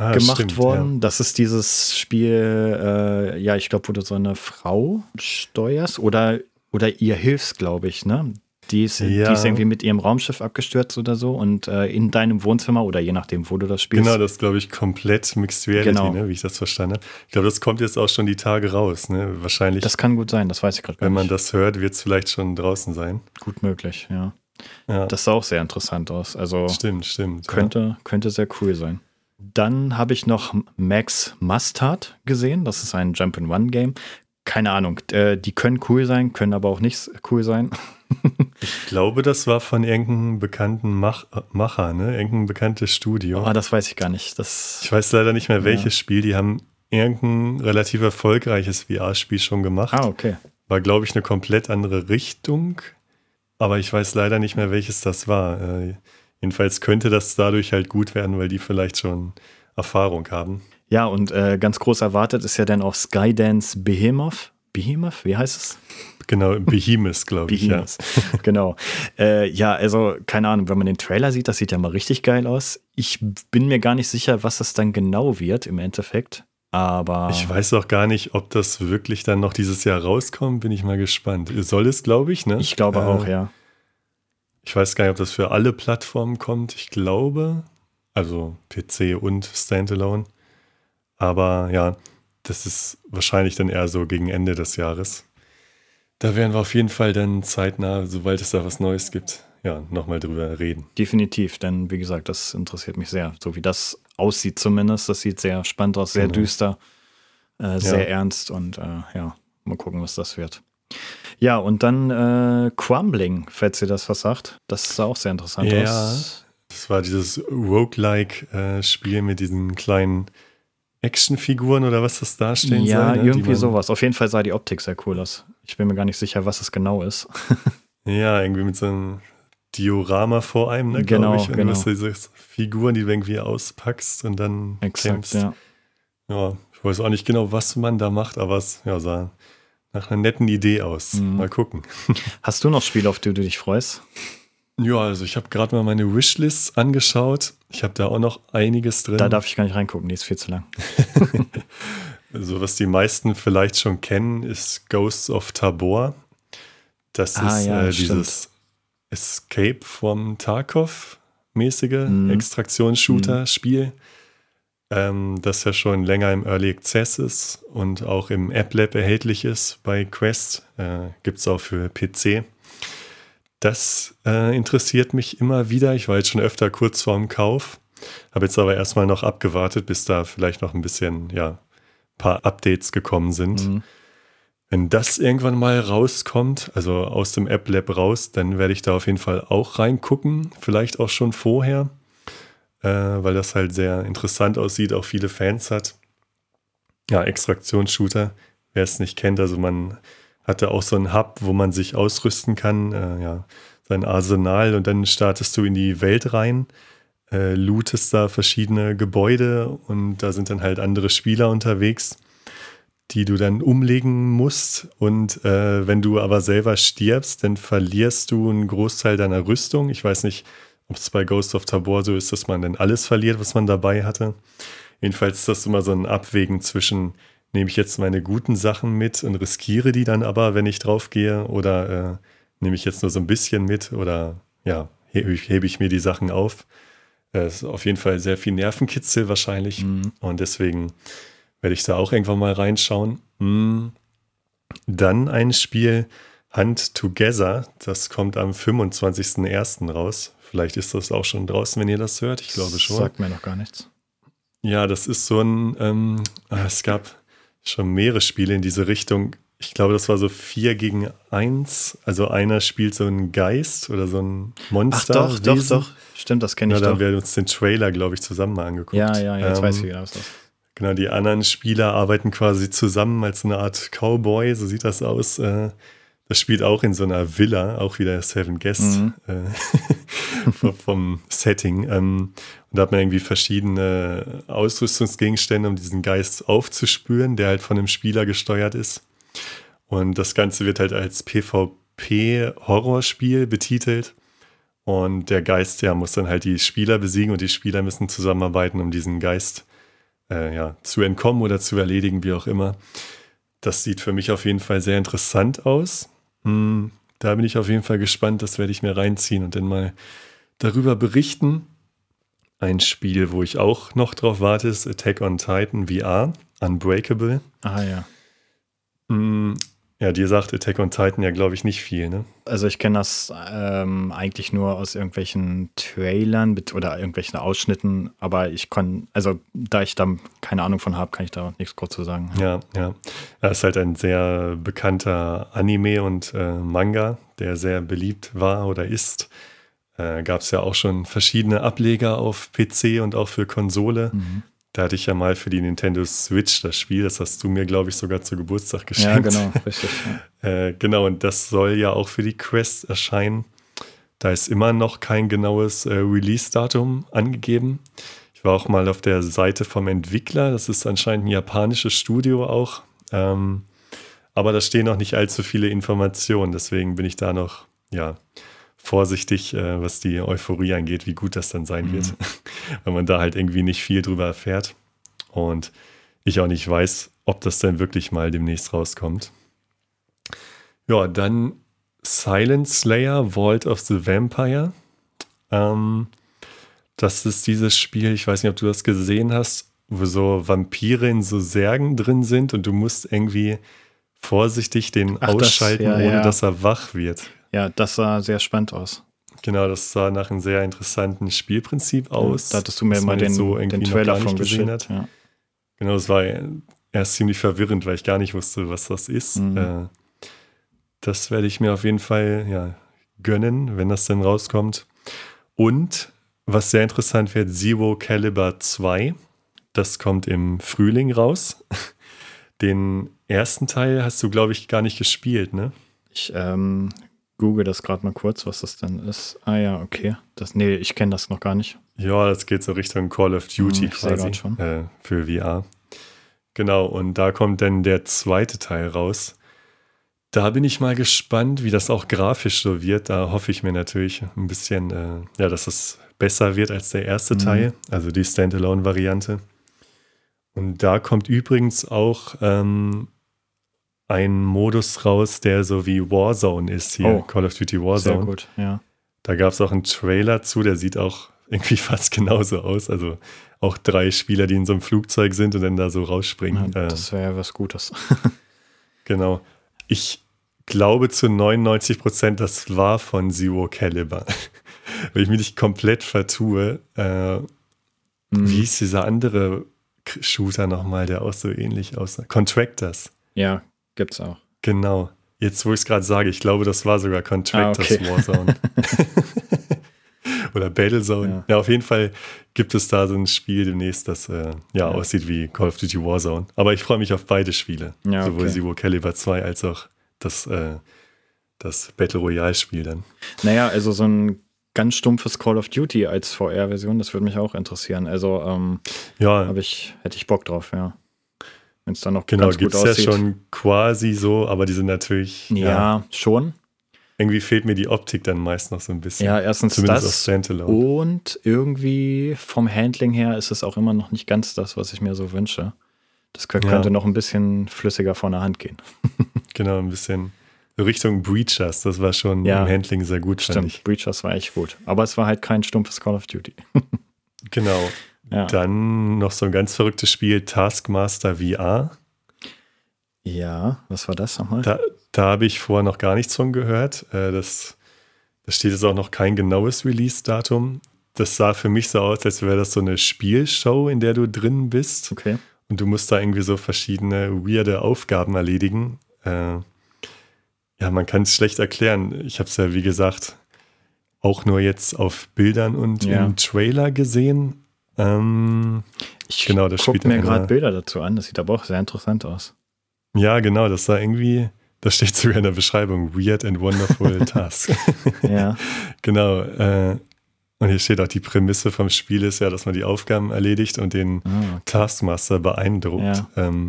Ah, gemacht stimmt, worden. Das ist dieses Spiel, äh, ja, ich glaube, wo du so eine Frau steuerst oder, oder ihr hilfst, glaube ich, ne? Die ist, die Ja. ist irgendwie mit ihrem Raumschiff abgestürzt oder so und äh, in deinem Wohnzimmer oder je nachdem, wo du das Ja. spielst. Genau, das glaube ich komplett Mixed Reality, Genau. ne, wie ich das verstanden habe. Ich glaube, das kommt jetzt auch schon die Tage raus. Ne? Wahrscheinlich, Das kann gut sein, das weiß ich gerade gar wenn man das hört, wird es vielleicht schon draußen sein. Gut möglich, ja. Ja, Das sah auch sehr interessant aus. Also stimmt, stimmt. könnte, könnte sehr cool sein. Dann habe ich noch Max Mustard gesehen. Das ist ein Jump-and-Run-Game. Keine Ahnung. Äh, die können cool sein, können aber auch nicht cool sein. Ich glaube, das war von irgendeinem bekannten Mach Macher, ne? Irgendein bekanntes Studio. Ah, das weiß ich gar nicht. Das, Ich weiß leider nicht mehr, welches Ja. Spiel. Die haben irgendein relativ erfolgreiches VR-Spiel schon gemacht. ah, okay. War, glaube ich, eine komplett andere Richtung. Aber ich weiß leider nicht mehr, welches das war. Äh, jedenfalls könnte das dadurch halt gut werden, weil die vielleicht schon Erfahrung haben. Ja, und äh, ganz groß erwartet ist ja dann auch Skydance Behemoth. Behemoth, wie heißt es? Genau, Behemoth, glaube ich. Ja. Behemoth. genau. Äh, ja, also keine Ahnung, wenn man den Trailer sieht, das sieht ja mal richtig geil aus. Ich bin mir gar nicht sicher, was es dann genau wird im Endeffekt. Aber Ich weiß auch gar nicht, ob das wirklich dann noch dieses Jahr rauskommt. Bin ich mal gespannt. Soll es, glaube ich, ne? ich glaube Äh, auch, ja. Ich weiß gar nicht, ob das für alle Plattformen kommt. Ich glaube, also PC und Standalone. Aber ja, das ist wahrscheinlich dann eher so gegen Ende des Jahres. Da werden wir auf jeden Fall dann zeitnah, sobald es da was Neues gibt, ja, nochmal drüber reden. Definitiv, denn wie gesagt, das interessiert mich sehr. So wie das aussieht zumindest, das sieht sehr spannend aus, sehr Genau. düster, äh, sehr ernst und äh, ja, mal gucken, was das wird. Ja, und dann äh, Crumbling, falls ihr das was sagt. Das sah auch sehr interessant Ja, aus. Das war dieses Roguelike-Spiel mit diesen kleinen Actionfiguren oder was das darstellen Ja, soll. ne, die irgendwie sowas. Auf jeden Fall sah die Optik sehr cool aus. Ich bin mir gar nicht sicher, was es genau ist. ja, irgendwie mit so einem Diorama vor einem, ne, genau, ich. Und genau. du diese Figuren, die du irgendwie auspackst und dann Exakt, kämpfst. ja. Ja, ich weiß auch nicht genau, was man da macht, aber es ja, sah nach einer netten Idee aus. Mhm. Mal gucken. Hast du noch Spiele, auf die du dich freust? Ja, also ich habe gerade mal meine Wishlist angeschaut. Ich habe da auch noch einiges drin. Da darf ich gar nicht reingucken, die ist viel zu lang. also was die meisten vielleicht schon kennen, ist Ghosts of Tabor. Das Ah, ist ja, äh, dieses Escape vom Tarkov-mäßige Mhm. Extraktionsshooter-Spiel, ähm, das ja schon länger im Early Access ist und auch im App Lab erhältlich ist bei Quest. Äh, Gibt es auch für PC. Das äh, interessiert mich immer wieder. Ich war jetzt schon öfter kurz vorm Kauf, habe jetzt aber erstmal noch abgewartet, bis da vielleicht noch ein bisschen, ja, paar Updates gekommen sind. Mhm. Wenn das irgendwann mal rauskommt, also aus dem App Lab raus, dann werde ich da auf jeden Fall auch reingucken. Vielleicht auch schon vorher, äh, weil das halt sehr interessant aussieht, auch viele Fans hat. Ja, Extraktionsshooter, wer es nicht kennt, also man hatte auch so einen Hub, wo man sich ausrüsten kann, äh, ja, sein Arsenal und dann startest du in die Welt rein, äh, lootest da verschiedene Gebäude und da sind dann halt andere Spieler unterwegs die du dann umlegen musst. Und äh, wenn du aber selber stirbst, dann verlierst du einen Großteil deiner Rüstung. Ich weiß nicht, ob es bei Ghost of Tabor so ist, dass man dann alles verliert, was man dabei hatte. Jedenfalls ist das immer so ein Abwägen zwischen, nehme ich jetzt meine guten Sachen mit und riskiere die dann aber, wenn ich draufgehe, oder äh, nehme ich jetzt nur so ein bisschen mit oder ja, hebe ich, hebe ich mir die Sachen auf. Äh, ist auf jeden Fall sehr viel Nervenkitzel wahrscheinlich. Mhm. Und deswegen werde ich da auch irgendwann mal reinschauen. Hm. Dann ein Spiel Hunt Together. Das kommt am 25.01. raus. Vielleicht ist das auch schon draußen, wenn ihr das hört. Ich glaube schon. Sagt mir noch gar nichts. Ja, das ist so ein, ähm, ah, es gab schon mehrere Spiele in diese Richtung. Ich glaube, das war so vier gegen eins. Also einer spielt so einen Geist oder so ein Ach Monster. doch, doch, Wesen. doch. Stimmt, das kenne Ja, ich da doch. haben wir uns den Trailer, glaube ich, zusammen mal angeguckt. Ja, ja, ja, jetzt Ähm, weiß ich wieder, was das. Genau, die anderen Spieler arbeiten quasi zusammen als eine Art Cowboy, so sieht das aus. Äh, Das spielt auch in so einer Villa, auch wieder Seven Guests Mhm. äh, vom- vom Setting. Ähm, und da hat man irgendwie verschiedene Ausrüstungsgegenstände, um diesen Geist aufzuspüren, der halt von einem Spieler gesteuert ist. Und das Ganze wird halt als PvP-Horrorspiel betitelt. Und der Geist, ja, muss dann halt die Spieler besiegen und die Spieler müssen zusammenarbeiten, um diesen Geist äh, ja, zu entkommen oder zu erledigen, wie auch immer. Das sieht für mich auf jeden Fall sehr interessant aus. Hm, da bin ich auf jeden Fall gespannt. Das werde ich mir reinziehen und dann mal darüber berichten. Ein Spiel, wo ich auch noch drauf warte, ist Attack on Titan VR, Unbreakable. Ah ja. Hm, ja, dir sagt Attack on Titan ja, glaube ich, nicht viel, ne? Also ich kenne das ähm, eigentlich nur aus irgendwelchen Trailern oder irgendwelchen Ausschnitten, aber ich kann, also da ich da keine Ahnung von habe, kann ich da nichts kurz zu sagen. Ja, ja. Er ist halt ein sehr bekannter Anime und äh, Manga, der sehr beliebt war oder ist. Äh, Gab es ja auch schon verschiedene Ableger auf PC und auch für Konsole. Mhm. Da hatte ich ja mal für die Nintendo Switch das Spiel, das hast du mir, glaube ich, sogar zu Geburtstag Ja, geschenkt. genau, richtig. Ja. Äh, genau, und das soll ja auch für die Quest erscheinen. Da ist immer noch kein genaues äh, Release-Datum angegeben. Ich war auch mal auf der Seite vom Entwickler. Das ist anscheinend ein japanisches Studio auch. Ähm, aber da stehen noch nicht allzu viele Informationen. Deswegen bin ich da noch, ja, vorsichtig, äh, was die Euphorie angeht, wie gut das dann sein Mhm. wird. Weil man da halt irgendwie nicht viel drüber erfährt. Und ich auch nicht weiß, ob das dann wirklich mal demnächst rauskommt. Ja, dann Silent Slayer, Vault of the Vampire. Ähm, das ist dieses Spiel, ich weiß nicht, ob du das gesehen hast, wo so Vampire in so Särgen drin sind und du musst irgendwie vorsichtig den Ach, das- ausschalten, ja, ohne ja. dass er wach wird. Ja, das sah sehr spannend aus. Genau, das sah nach einem sehr interessanten Spielprinzip aus. da hattest du mir mal den, so den Trailer von gesehen geschickt. hat. Ja. Genau, es war erst ziemlich verwirrend, weil ich gar nicht wusste, was das ist. Mhm. Äh, das werde ich mir auf jeden Fall ja, gönnen, wenn das dann rauskommt. Und was sehr interessant wird, Zero Caliber 2. Das kommt im Frühling raus. Den ersten Teil hast du, glaube ich, gar nicht gespielt, ne? Ich ähm, google das gerade mal kurz, was das denn ist. Ah ja, okay. Das, nee, ich kenne das noch gar nicht. Ja, das geht so Richtung Call of Duty Hm, quasi schon. äh, für VR. Genau, und da kommt dann der zweite Teil raus. Da bin ich mal gespannt, wie das auch grafisch so wird. Da hoffe ich mir natürlich ein bisschen, äh, ja, dass es besser wird als der erste Mhm. Teil, also die Standalone-Variante. Und da kommt übrigens auch ähm, ein Modus raus, der so wie Warzone ist hier, Oh, Call of Duty Sehr Warzone. gut, ja. Da gab es auch einen Trailer zu, der sieht auch irgendwie fast genauso aus. Also auch drei Spieler, die in so einem Flugzeug sind und dann da so ja rausspringen. Äh, das wäre ja was Gutes. genau. Ich glaube zu 99 Prozent, das war von Zero Caliber. Wenn ich mich nicht komplett vertue, äh, Mhm. wie hieß dieser andere Shooter nochmal, der auch so ähnlich aussah? Contractors. Ja, gibt's auch. Genau. Jetzt, wo ich es gerade sage, ich glaube, das war sogar Contractors Ah, okay. Warzone. Oder Battlezone. Ja. Ja. auf jeden Fall gibt es da so ein Spiel demnächst, das äh, ja, aussieht wie Call of Duty Warzone. Aber ich freue mich auf beide Spiele. Ja, Sowohl okay. Zero Caliber 2 als auch das, äh, das Battle Royale-Spiel dann. Naja, also so ein ganz stumpfes Call of Duty als VR-Version, das würde mich auch interessieren. Also ähm, Ja, ich, hätte ich Bock drauf, ja. Wenn es dann noch genau, ganz gut gibt es ja aussieht. schon quasi so, aber die sind natürlich, Ja, ja, schon. irgendwie fehlt mir die Optik dann meist noch so ein bisschen. Ja, erstens Zumindest das. Standalone. Und irgendwie vom Handling her ist es auch immer noch nicht ganz das, was ich mir so wünsche. Das kö- Ja. könnte noch ein bisschen flüssiger von der Hand gehen. Genau, ein bisschen Richtung Breachers. Das war schon Ja. im Handling sehr gut. Stimmt, Breachers war echt gut. Aber es war halt kein stumpfes Call of Duty. Genau. Ja, Dann noch so ein ganz verrücktes Spiel, Taskmaster VR. ja was war das nochmal? Da, da habe ich vorher noch gar nichts von gehört. Äh, Das, da steht jetzt auch noch kein genaues Release-Datum. Das sah für mich so aus, als wäre das so eine Spielshow, in der du drin bist. Okay. Und du musst da irgendwie so verschiedene weirde Aufgaben erledigen. Äh, ja, man kann es schlecht erklären. Ich habe es ja, wie gesagt, auch nur jetzt auf Bildern und Ja. im Trailer gesehen. Ähm, Ich Genau, das guck mir gerade Bilder dazu an. Das sieht aber auch sehr interessant aus. ja, genau, das sah irgendwie, das steht sogar in der Beschreibung, Weird and Wonderful Task. Ja, genau. Äh, und hier steht auch, die Prämisse vom Spiel ist ja, dass man die Aufgaben erledigt und den ah, Taskmaster beeindruckt. Ja. Ähm,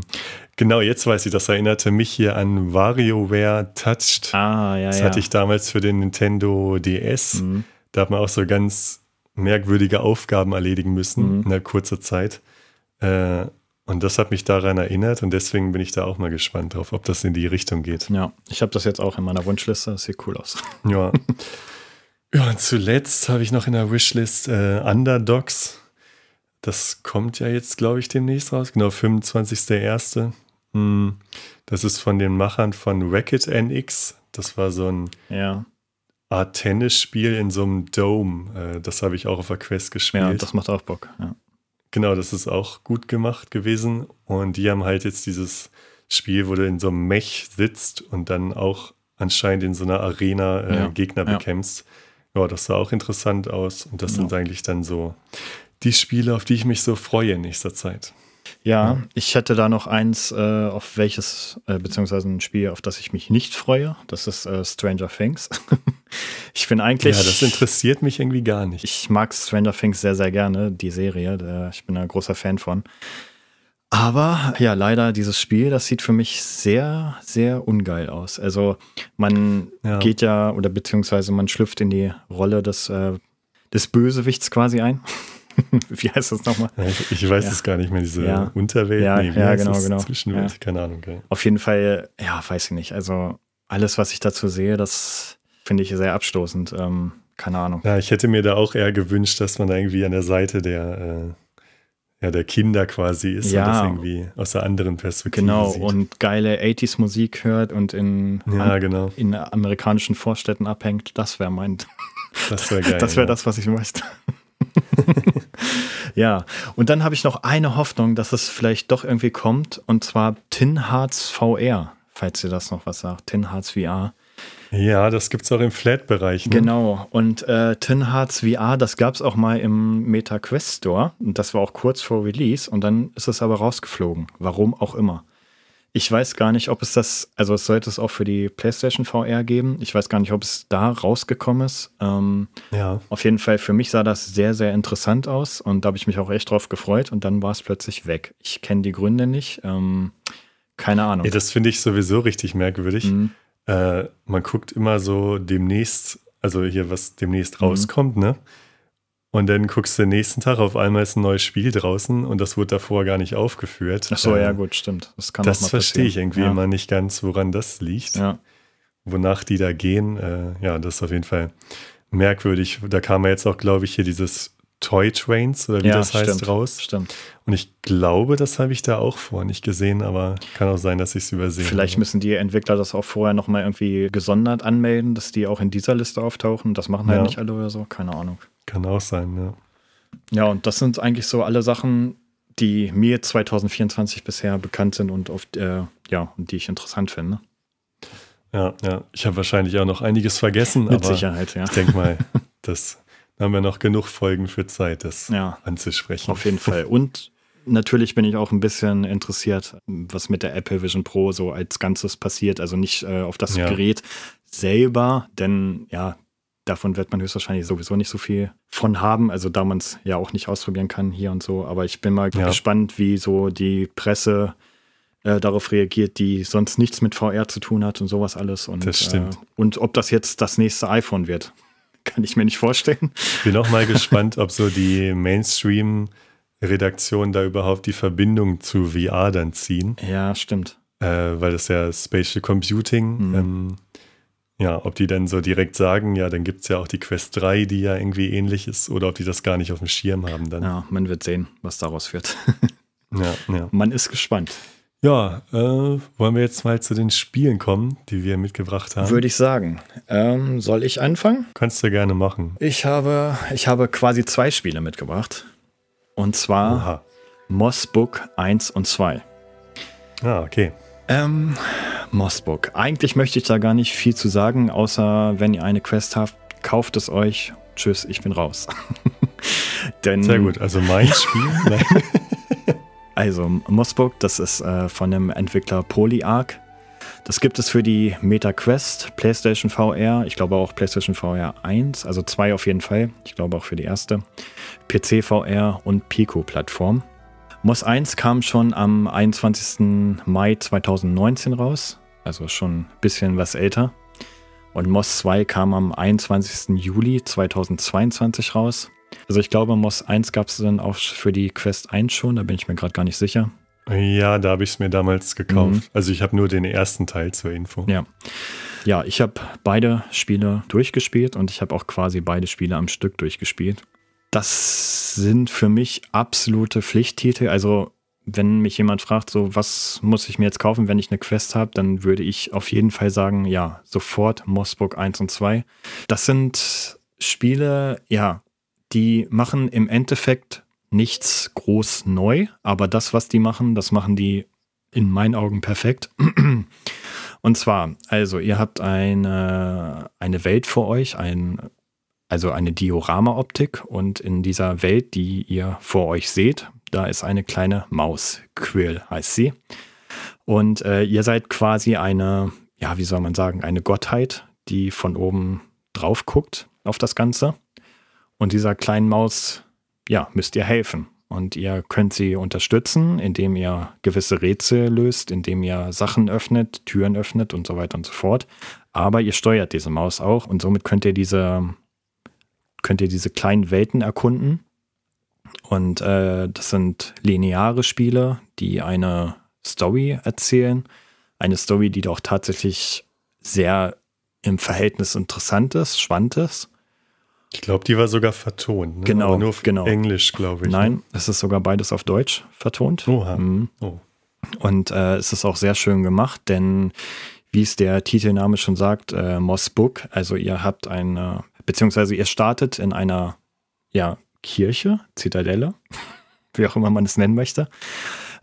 genau, jetzt weiß ich, das erinnerte mich hier an WarioWare Touched. ah ja, Das ja. hatte ich damals für den Nintendo DS. Mhm. Da hat man auch so ganz merkwürdige Aufgaben erledigen müssen Mhm. in einer kurzen Zeit. Äh, und das hat mich daran erinnert und deswegen bin ich da auch mal gespannt drauf, ob das in die Richtung geht. Ja, ich habe das jetzt auch in meiner Wunschliste. Das sieht cool aus. Ja. ja, und zuletzt habe ich noch in der Wishlist äh, Underdogs. Das kommt ja jetzt, glaube ich, demnächst raus. Genau, 25.01. Hm, Das ist von den Machern von Racket NX. Das war so ein Ja, Art Tennisspiel in so einem Dome. Äh, Das habe ich auch auf der Quest gespielt. ja das macht auch Bock. Ja. Genau, das ist auch gut gemacht gewesen. Und die haben halt jetzt dieses Spiel, wo du in so einem Mech sitzt und dann auch anscheinend in so einer Arena äh, Ja, Gegner ja. bekämpfst. Ja, das sah auch interessant aus. Und das sind eigentlich dann so die Spiele, auf die ich mich so freue in nächster Zeit. Ja, ich hätte da noch eins, äh, auf welches, äh, beziehungsweise ein Spiel, auf das ich mich nicht freue. Das ist äh, Stranger Things. ich bin eigentlich. ja, das interessiert mich irgendwie gar nicht. Ich mag Stranger Things sehr, sehr gerne, die Serie. Der, ich bin ein großer Fan von. Aber ja, leider dieses Spiel, das sieht für mich sehr, sehr ungeil aus. Also man Ja. geht ja, oder beziehungsweise man schlüpft in die Rolle des, äh, des Bösewichts quasi ein. Wie heißt das nochmal? Ich, weiß Ja. es gar nicht mehr, diese Ja. Unterwelt. Ja, wie ja, genau, das? genau. Zwischenwelt, keine Ahnung. Okay. Auf jeden Fall, ja, weiß ich nicht. Also alles, was ich dazu sehe, das finde ich sehr abstoßend. Ähm, keine Ahnung. Ja, ich hätte mir da auch eher gewünscht, dass man da irgendwie an der Seite der, äh, ja, der Kinder quasi ist Ja. und das irgendwie aus der anderen Perspektive Genau, sieht. und geile 80s-Musik hört und in, ja, genau. in amerikanischen Vorstädten abhängt. Das wäre mein, Das wäre geil. das wäre das, was ich möchte. ja, und dann habe ich noch eine Hoffnung, dass es vielleicht doch irgendwie kommt, und zwar Tin Hearts VR, falls ihr das noch was sagt. Tin Hearts VR. Ja, das gibt es auch im Flat-Bereich. Ne? Genau, und äh, Tin Hearts VR, das gab es auch mal im Meta Quest Store, und das war auch kurz vor Release, und dann ist es aber rausgeflogen. Warum auch immer. Ich weiß gar nicht, ob es das, also es sollte es auch für die PlayStation VR geben. Ich weiß gar nicht, ob es da rausgekommen ist. Ähm, ja. Auf jeden Fall, für mich sah das sehr, sehr interessant aus und da habe ich mich auch echt drauf gefreut und dann war es plötzlich weg. Ich kenne die Gründe nicht. Ähm, keine Ahnung. Ja, das finde ich sowieso richtig merkwürdig. Mhm. Äh, man guckt immer so demnächst, also hier, was demnächst mhm. rauskommt, ne? Und dann guckst du den nächsten Tag, auf einmal ist ein neues Spiel draußen und das wurde davor gar nicht aufgeführt. Ach so, ähm, ja, gut, stimmt. Das kann Das verstehe ich irgendwie ja. immer nicht ganz, woran das liegt. Ja. Wonach die da gehen. Äh, ja, das ist auf jeden Fall merkwürdig. Da kam ja jetzt auch, glaube ich, hier dieses Toy Trains oder wie ja, das heißt stimmt, raus. Stimmt. Und ich glaube, das habe ich da auch vorher nicht gesehen, aber kann auch sein, dass ich es übersehe. Vielleicht müssen die Entwickler das auch vorher nochmal irgendwie gesondert anmelden, dass die auch in dieser Liste auftauchen. Das machen halt ja halt nicht alle oder so, keine Ahnung. Kann auch sein, ja. Ja, und das sind eigentlich so alle Sachen, die mir 2024 bisher bekannt sind und auf, äh, ja, und die ich interessant finde. Ja, ja. Ich habe wahrscheinlich auch noch einiges vergessen, Mit aber Sicherheit, ja. ich denke mal, das haben wir noch genug Folgen für Zeit, das ja, anzusprechen. Auf jeden Fall. Und natürlich bin ich auch ein bisschen interessiert, was mit der Apple Vision Pro so als Ganzes passiert. Also nicht äh, auf das ja. Gerät selber, denn ja, davon wird man höchstwahrscheinlich sowieso nicht so viel von haben. Also da man es ja auch nicht ausprobieren kann hier und so. Aber ich bin mal ja. gespannt, wie so die Presse äh, darauf reagiert, die sonst nichts mit VR zu tun hat und sowas alles. Und, das stimmt. Äh, und ob das jetzt das nächste iPhone wird. Kann ich mir nicht vorstellen. Bin auch mal gespannt, ob so die Mainstream-Redaktionen da überhaupt die Verbindung zu VR dann ziehen. Ja, stimmt. Äh, weil das ja Spatial Computing, mhm. ähm, ja, ob die dann so direkt sagen, ja, dann gibt es ja auch die Quest 3, die ja irgendwie ähnlich ist, oder ob die das gar nicht auf dem Schirm haben dann. Ja, man wird sehen, was daraus wird. ja, ja. Man ist gespannt. Ja, äh, wollen wir jetzt mal zu den Spielen kommen, die wir mitgebracht haben? Würde ich sagen. Ähm, soll ich anfangen? Kannst du gerne machen. Ich habe, ich habe quasi zwei Spiele mitgebracht. Und zwar Aha. Mossbook 1 und 2. Ah, okay. Ähm, Mossbook. Eigentlich möchte ich da gar nicht viel zu sagen, außer wenn ihr eine Quest habt, kauft es euch. Tschüss, ich bin raus. Denn, Sehr gut, also mein Spiel. Also Mossbook, das ist äh, von dem Entwickler PolyArc. Das gibt es für die MetaQuest, PlayStation VR, ich glaube auch PlayStation VR 1, also zwei auf jeden Fall, ich glaube auch für die erste, PC VR und Pico-Plattform. Moss 1 kam schon am 21. Mai 2019 raus, also schon ein bisschen was älter. Und Moss 2 kam am 21. Juli 2022 raus. Also ich glaube, Moss 1 gab es dann auch für die Quest 1 schon, da bin ich mir gerade gar nicht sicher. Ja, da habe ich es mir damals gekauft. Mhm. Also ich habe nur den ersten Teil zur Info. Ja. Ja, ich habe beide Spiele durchgespielt und ich habe auch quasi beide Spiele am Stück durchgespielt. Das sind für mich absolute Pflichttitel. Also wenn mich jemand fragt, so was muss ich mir jetzt kaufen, wenn ich eine Quest habe, dann würde ich auf jeden Fall sagen, ja, sofort Mossburg 1 und 2. Das sind Spiele, ja, die machen im Endeffekt nichts groß neu, aber das, was die machen, das machen die in meinen Augen perfekt. Und zwar, also ihr habt eine, eine Welt vor euch, ein, also eine Diorama-Optik und in dieser Welt, die ihr vor euch seht, da ist eine kleine Maus. Quill heißt sie. Und äh, ihr seid quasi eine, ja, wie soll man sagen, eine Gottheit, die von oben drauf guckt auf das Ganze. Und dieser kleinen Maus, ja, müsst ihr helfen. Und ihr könnt sie unterstützen, indem ihr gewisse Rätsel löst, indem ihr Sachen öffnet, Türen öffnet und so weiter und so fort. Aber ihr steuert diese Maus auch und somit könnt ihr diese, könnt ihr diese kleinen Welten erkunden. Und äh, das sind lineare Spiele, die eine Story erzählen. Eine Story, die doch tatsächlich sehr im Verhältnis interessant ist, spannend ist. Ich glaube, die war sogar vertont. Ne? Genau. Aber nur auf genau. Englisch, glaube ich. Nein, ne? es ist sogar beides auf Deutsch vertont. Oha. Mhm. Oh. Und äh, es ist auch sehr schön gemacht, denn wie es der Titelname schon sagt, äh, Moss Book, also ihr habt eine, beziehungsweise ihr startet in einer ja, Kirche, Zitadelle, wie auch immer man es nennen möchte.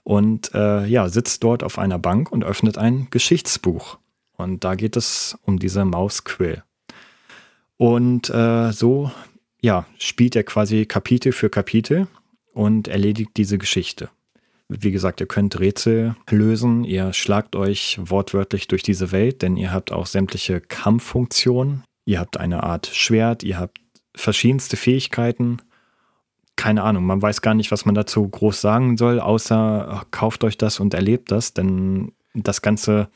Und äh, ja, sitzt dort auf einer Bank und öffnet ein Geschichtsbuch. Und da geht es um diese Maus Quill. Und äh, so ja, spielt er quasi Kapitel für Kapitel und erledigt diese Geschichte. Wie gesagt, ihr könnt Rätsel lösen. Ihr schlagt euch wortwörtlich durch diese Welt, denn ihr habt auch sämtliche Kampffunktionen. Ihr habt eine Art Schwert, ihr habt verschiedenste Fähigkeiten. Keine Ahnung, man weiß gar nicht, was man dazu groß sagen soll, außer kauft euch das und erlebt das, denn das Ganze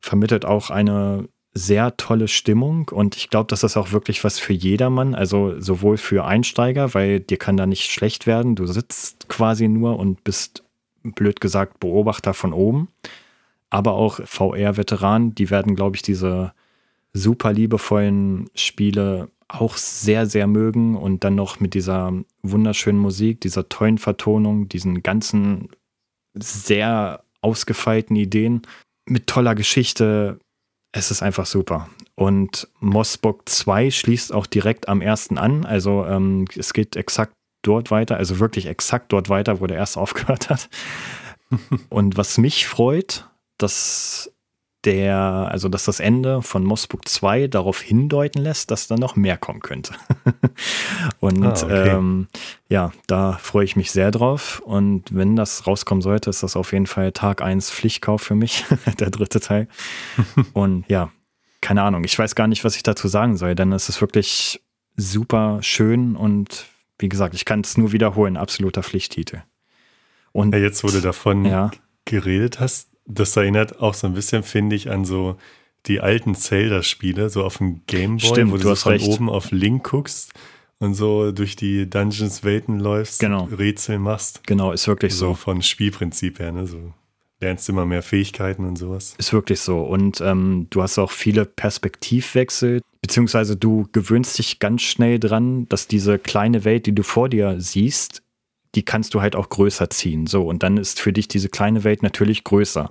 vermittelt auch eine sehr tolle Stimmung und ich glaube, das ist auch wirklich was für jedermann, also sowohl für Einsteiger, weil dir kann da nicht schlecht werden, du sitzt quasi nur und bist blöd gesagt Beobachter von oben, aber auch VR-Veteranen, die werden, glaube ich, diese super liebevollen Spiele auch sehr, sehr mögen und dann noch mit dieser wunderschönen Musik, dieser tollen Vertonung, diesen ganzen sehr ausgefeilten Ideen mit toller Geschichte. Es ist einfach super. Und Mossbock 2 schließt auch direkt am ersten an. Also ähm, es geht exakt dort weiter, also wirklich exakt dort weiter, wo der erste aufgehört hat. Und was mich freut, dass der, also dass das Ende von Mossbook 2 darauf hindeuten lässt, dass da noch mehr kommen könnte. und ah, okay. ähm, ja, da freue ich mich sehr drauf. Und wenn das rauskommen sollte, ist das auf jeden Fall Tag 1 Pflichtkauf für mich, der dritte Teil. und ja, keine Ahnung, ich weiß gar nicht, was ich dazu sagen soll, denn es ist wirklich super schön und wie gesagt, ich kann es nur wiederholen, absoluter Pflichttitel. Und ja, jetzt, wo du davon ja. geredet hast, das erinnert auch so ein bisschen, finde ich, an so die alten Zelda-Spiele, so auf dem Gameboy, Stimmt, wo du, du von recht. oben auf Link guckst und so durch die Dungeons-Welten läufst, genau. Rätsel machst. Genau, ist wirklich so. So von Spielprinzip her, ne? So lernst immer mehr Fähigkeiten und sowas. Ist wirklich so. Und ähm, du hast auch viele Perspektivwechsel, beziehungsweise du gewöhnst dich ganz schnell dran, dass diese kleine Welt, die du vor dir siehst, die kannst du halt auch größer ziehen. So, und dann ist für dich diese kleine Welt natürlich größer.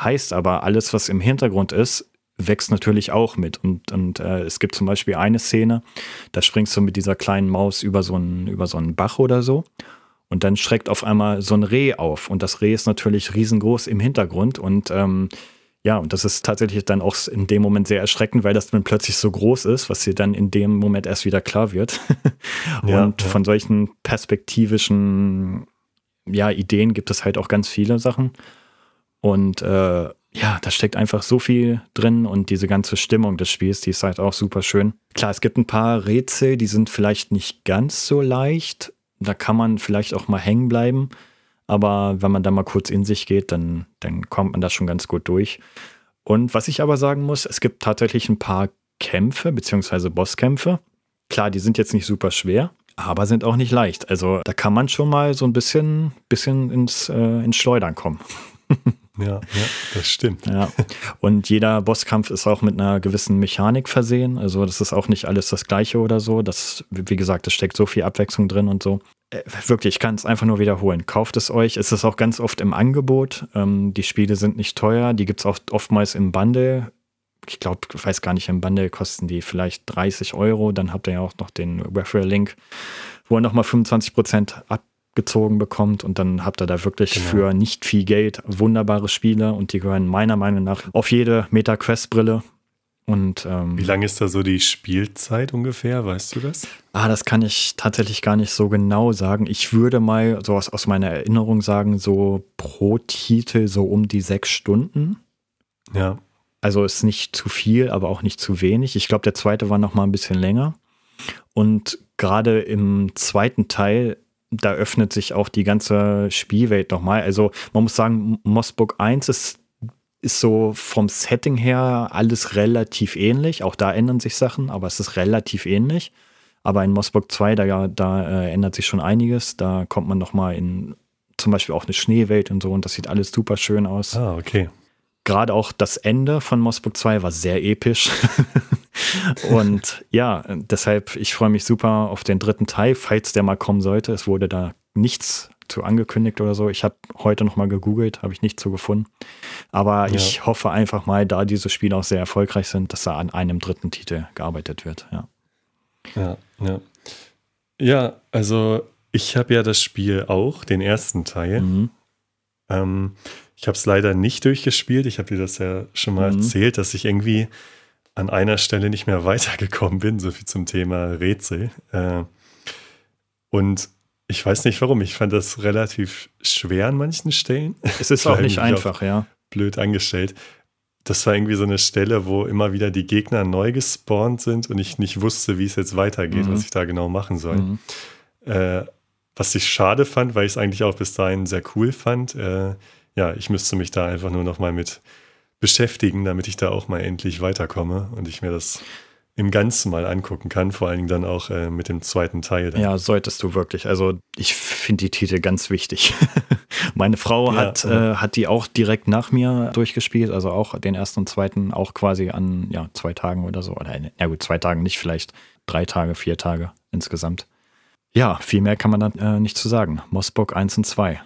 Heißt aber, alles, was im Hintergrund ist, wächst natürlich auch mit. Und, und äh, es gibt zum Beispiel eine Szene, da springst du mit dieser kleinen Maus über so einen, über so einen Bach oder so. Und dann schreckt auf einmal so ein Reh auf. Und das Reh ist natürlich riesengroß im Hintergrund. Und ähm, ja, und das ist tatsächlich dann auch in dem Moment sehr erschreckend, weil das dann plötzlich so groß ist, was dir dann in dem Moment erst wieder klar wird. Ja, und ja. von solchen perspektivischen ja, Ideen gibt es halt auch ganz viele Sachen. Und äh, ja, da steckt einfach so viel drin und diese ganze Stimmung des Spiels, die ist halt auch super schön. Klar, es gibt ein paar Rätsel, die sind vielleicht nicht ganz so leicht. Da kann man vielleicht auch mal hängen bleiben. Aber wenn man da mal kurz in sich geht, dann, dann kommt man da schon ganz gut durch. Und was ich aber sagen muss, es gibt tatsächlich ein paar Kämpfe, beziehungsweise Bosskämpfe. Klar, die sind jetzt nicht super schwer, aber sind auch nicht leicht. Also da kann man schon mal so ein bisschen, bisschen ins, äh, ins Schleudern kommen. Ja, ja, das stimmt. Ja. Und jeder Bosskampf ist auch mit einer gewissen Mechanik versehen. Also das ist auch nicht alles das Gleiche oder so. Das, wie gesagt, es steckt so viel Abwechslung drin und so. Äh, wirklich, ich kann es einfach nur wiederholen. Kauft es euch. Es ist auch ganz oft im Angebot. Ähm, die Spiele sind nicht teuer. Die gibt es auch oftmals im Bundle. Ich glaube, ich weiß gar nicht, im Bundle kosten die vielleicht 30 Euro. Dann habt ihr ja auch noch den Referral-Link, wo ihr nochmal 25% abgezogen bekommt. Und dann habt ihr da wirklich Genau. für nicht viel Geld wunderbare Spiele. Und die gehören meiner Meinung nach auf jede MetaQuest-Brille. Und ähm, Wie lange ist da so die Spielzeit ungefähr? Weißt du das? Ah, das kann ich tatsächlich gar nicht so genau sagen. Ich würde mal so aus, aus meiner Erinnerung sagen, so pro Titel so um die sechs Stunden. Ja. Also ist nicht zu viel, aber auch nicht zu wenig. Ich glaube, der zweite war noch mal ein bisschen länger. Und gerade im zweiten Teil, da öffnet sich auch die ganze Spielwelt nochmal. Also man muss sagen, Mossbook 1 ist, ist so vom Setting her alles relativ ähnlich. Auch da ändern sich Sachen, aber es ist relativ ähnlich. Aber in Mossbook 2, da, ja, da äh, ändert sich schon einiges. Da kommt man nochmal in zum Beispiel auch eine Schneewelt und so und das sieht alles super schön aus Ah, okay. gerade auch das Ende von Mossbook 2 war sehr episch. und ja, deshalb, ich freue mich super auf den dritten Teil, falls der mal kommen sollte. Es wurde da nichts zu angekündigt oder so. Ich habe heute noch mal gegoogelt, habe ich nichts zu gefunden. Aber Ja. ich hoffe einfach mal, da diese Spiele auch sehr erfolgreich sind, dass da an einem dritten Titel gearbeitet wird. Ja. Ja, ja. Ja, also ich habe ja das Spiel auch, den ersten Teil. Mhm. Ähm, ich habe es leider nicht durchgespielt. Ich habe dir das ja schon mal Mhm. erzählt, dass ich irgendwie an einer Stelle nicht mehr weitergekommen bin, so viel zum Thema Rätsel. Äh, und Ich weiß nicht warum. Ich fand das relativ schwer an manchen Stellen. Es ist auch nicht einfach, ja. Blöd angestellt. Das war irgendwie so eine Stelle, wo immer wieder die Gegner neu gespawnt sind und ich nicht wusste, wie es jetzt weitergeht, mhm. was ich da genau machen soll. Mhm. Äh, was ich schade fand, weil ich es eigentlich auch bis dahin sehr cool fand. Äh, ja, ich müsste mich da einfach nur noch mal mit beschäftigen, damit ich da auch mal endlich weiterkomme und ich mir das im Ganzen mal angucken kann, vor allen Dingen dann auch äh, mit dem zweiten Teil. Dann. Ja, solltest du wirklich. Also ich finde die Titel ganz wichtig. Meine Frau ja, hat, ja. Äh, hat die auch direkt nach mir durchgespielt, also auch den ersten und zweiten, auch quasi an ja, zwei Tagen oder so. Oder ja gut, zwei Tagen nicht, vielleicht drei Tage, vier Tage insgesamt. Ja, viel mehr kann man da äh, nicht zu sagen. Mossbock 1 und 2.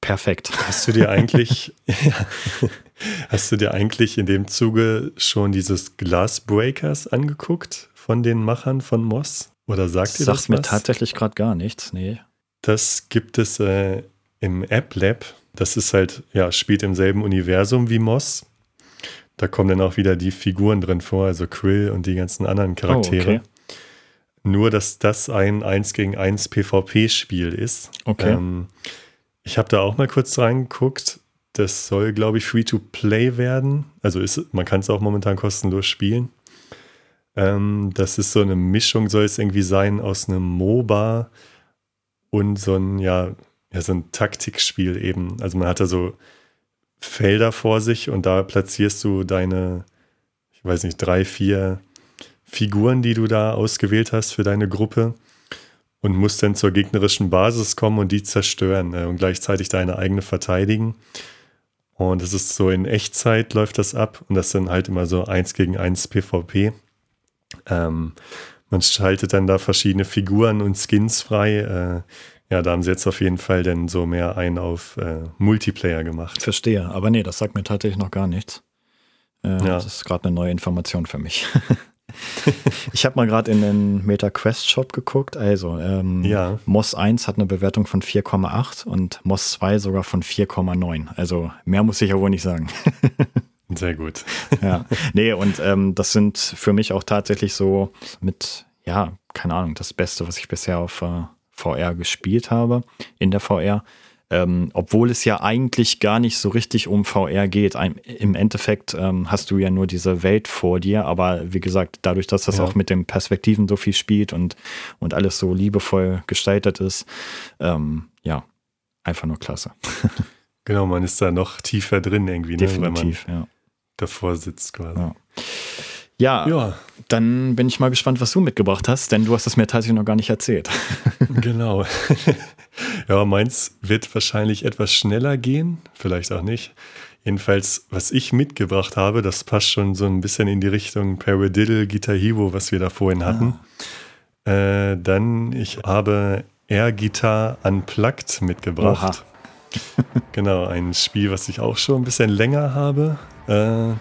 Perfekt. Hast du dir eigentlich, hast du dir eigentlich in dem Zuge schon dieses Glassbreakers angeguckt von den Machern von Moss? Oder sagt ihr das? Sagt mir tatsächlich gerade gar nichts, nee. Das gibt es äh, im App Lab. Das ist halt, ja, spielt im selben Universum wie Moss. Da kommen dann auch wieder die Figuren drin vor, also Quill und die ganzen anderen Charaktere. Oh, okay. Nur, dass das ein 1 gegen 1 PvP-Spiel ist. Okay. Ähm, ich habe da auch mal kurz reingeguckt. Das soll, glaube ich, Free-to-Play werden. Also ist, man kann es auch momentan kostenlos spielen. Ähm, das ist so eine Mischung, soll es irgendwie sein, aus einem MOBA und so ein, ja, ja, so ein Taktikspiel eben. Also man hat da so Felder vor sich und da platzierst du deine, ich weiß nicht, drei, vier Figuren, die du da ausgewählt hast für deine Gruppe und musst dann zur gegnerischen Basis kommen und die zerstören äh, und gleichzeitig deine eigene verteidigen. Und es ist so in Echtzeit läuft das ab und das sind halt immer so eins gegen eins PvP. Ähm, man schaltet dann da verschiedene Figuren und Skins frei. Äh, ja, da haben sie jetzt auf jeden Fall dann so mehr ein auf äh, Multiplayer gemacht. Verstehe, aber nee, das sagt mir tatsächlich noch gar nichts. Äh, ja. Das ist gerade eine neue Information für mich. ich habe mal gerade in den MetaQuest Shop geguckt. Also, ähm, ja. Moss 1 hat eine Bewertung von 4,8 und Moss 2 sogar von 4,9. Also, mehr muss ich ja wohl nicht sagen. Sehr gut. ja, nee, und ähm, das sind für mich auch tatsächlich so mit, ja, keine Ahnung, das Beste, was ich bisher auf äh, VR gespielt habe, in der VR. Ähm, obwohl es ja eigentlich gar nicht so richtig um VR geht. Im Endeffekt ähm, hast du ja nur diese Welt vor dir, aber wie gesagt, dadurch, dass das ja. auch mit den Perspektiven so viel spielt und, und alles so liebevoll gestaltet ist, ähm, ja, einfach nur klasse. genau, man ist da noch tiefer drin irgendwie, ne? Definitiv, wenn man ja. davor sitzt quasi. Ja. Ja, ja, dann bin ich mal gespannt, was du mitgebracht hast, denn du hast es mir tatsächlich noch gar nicht erzählt. genau. ja, meins wird wahrscheinlich etwas schneller gehen, vielleicht auch nicht. Jedenfalls, was ich mitgebracht habe, das passt schon so ein bisschen in die Richtung Paradiddle Guitar Hero, was wir da vorhin hatten. Ah. Äh, dann, ich habe Air Guitar Unplugged mitgebracht. genau, ein Spiel, was ich auch schon ein bisschen länger habe. Äh,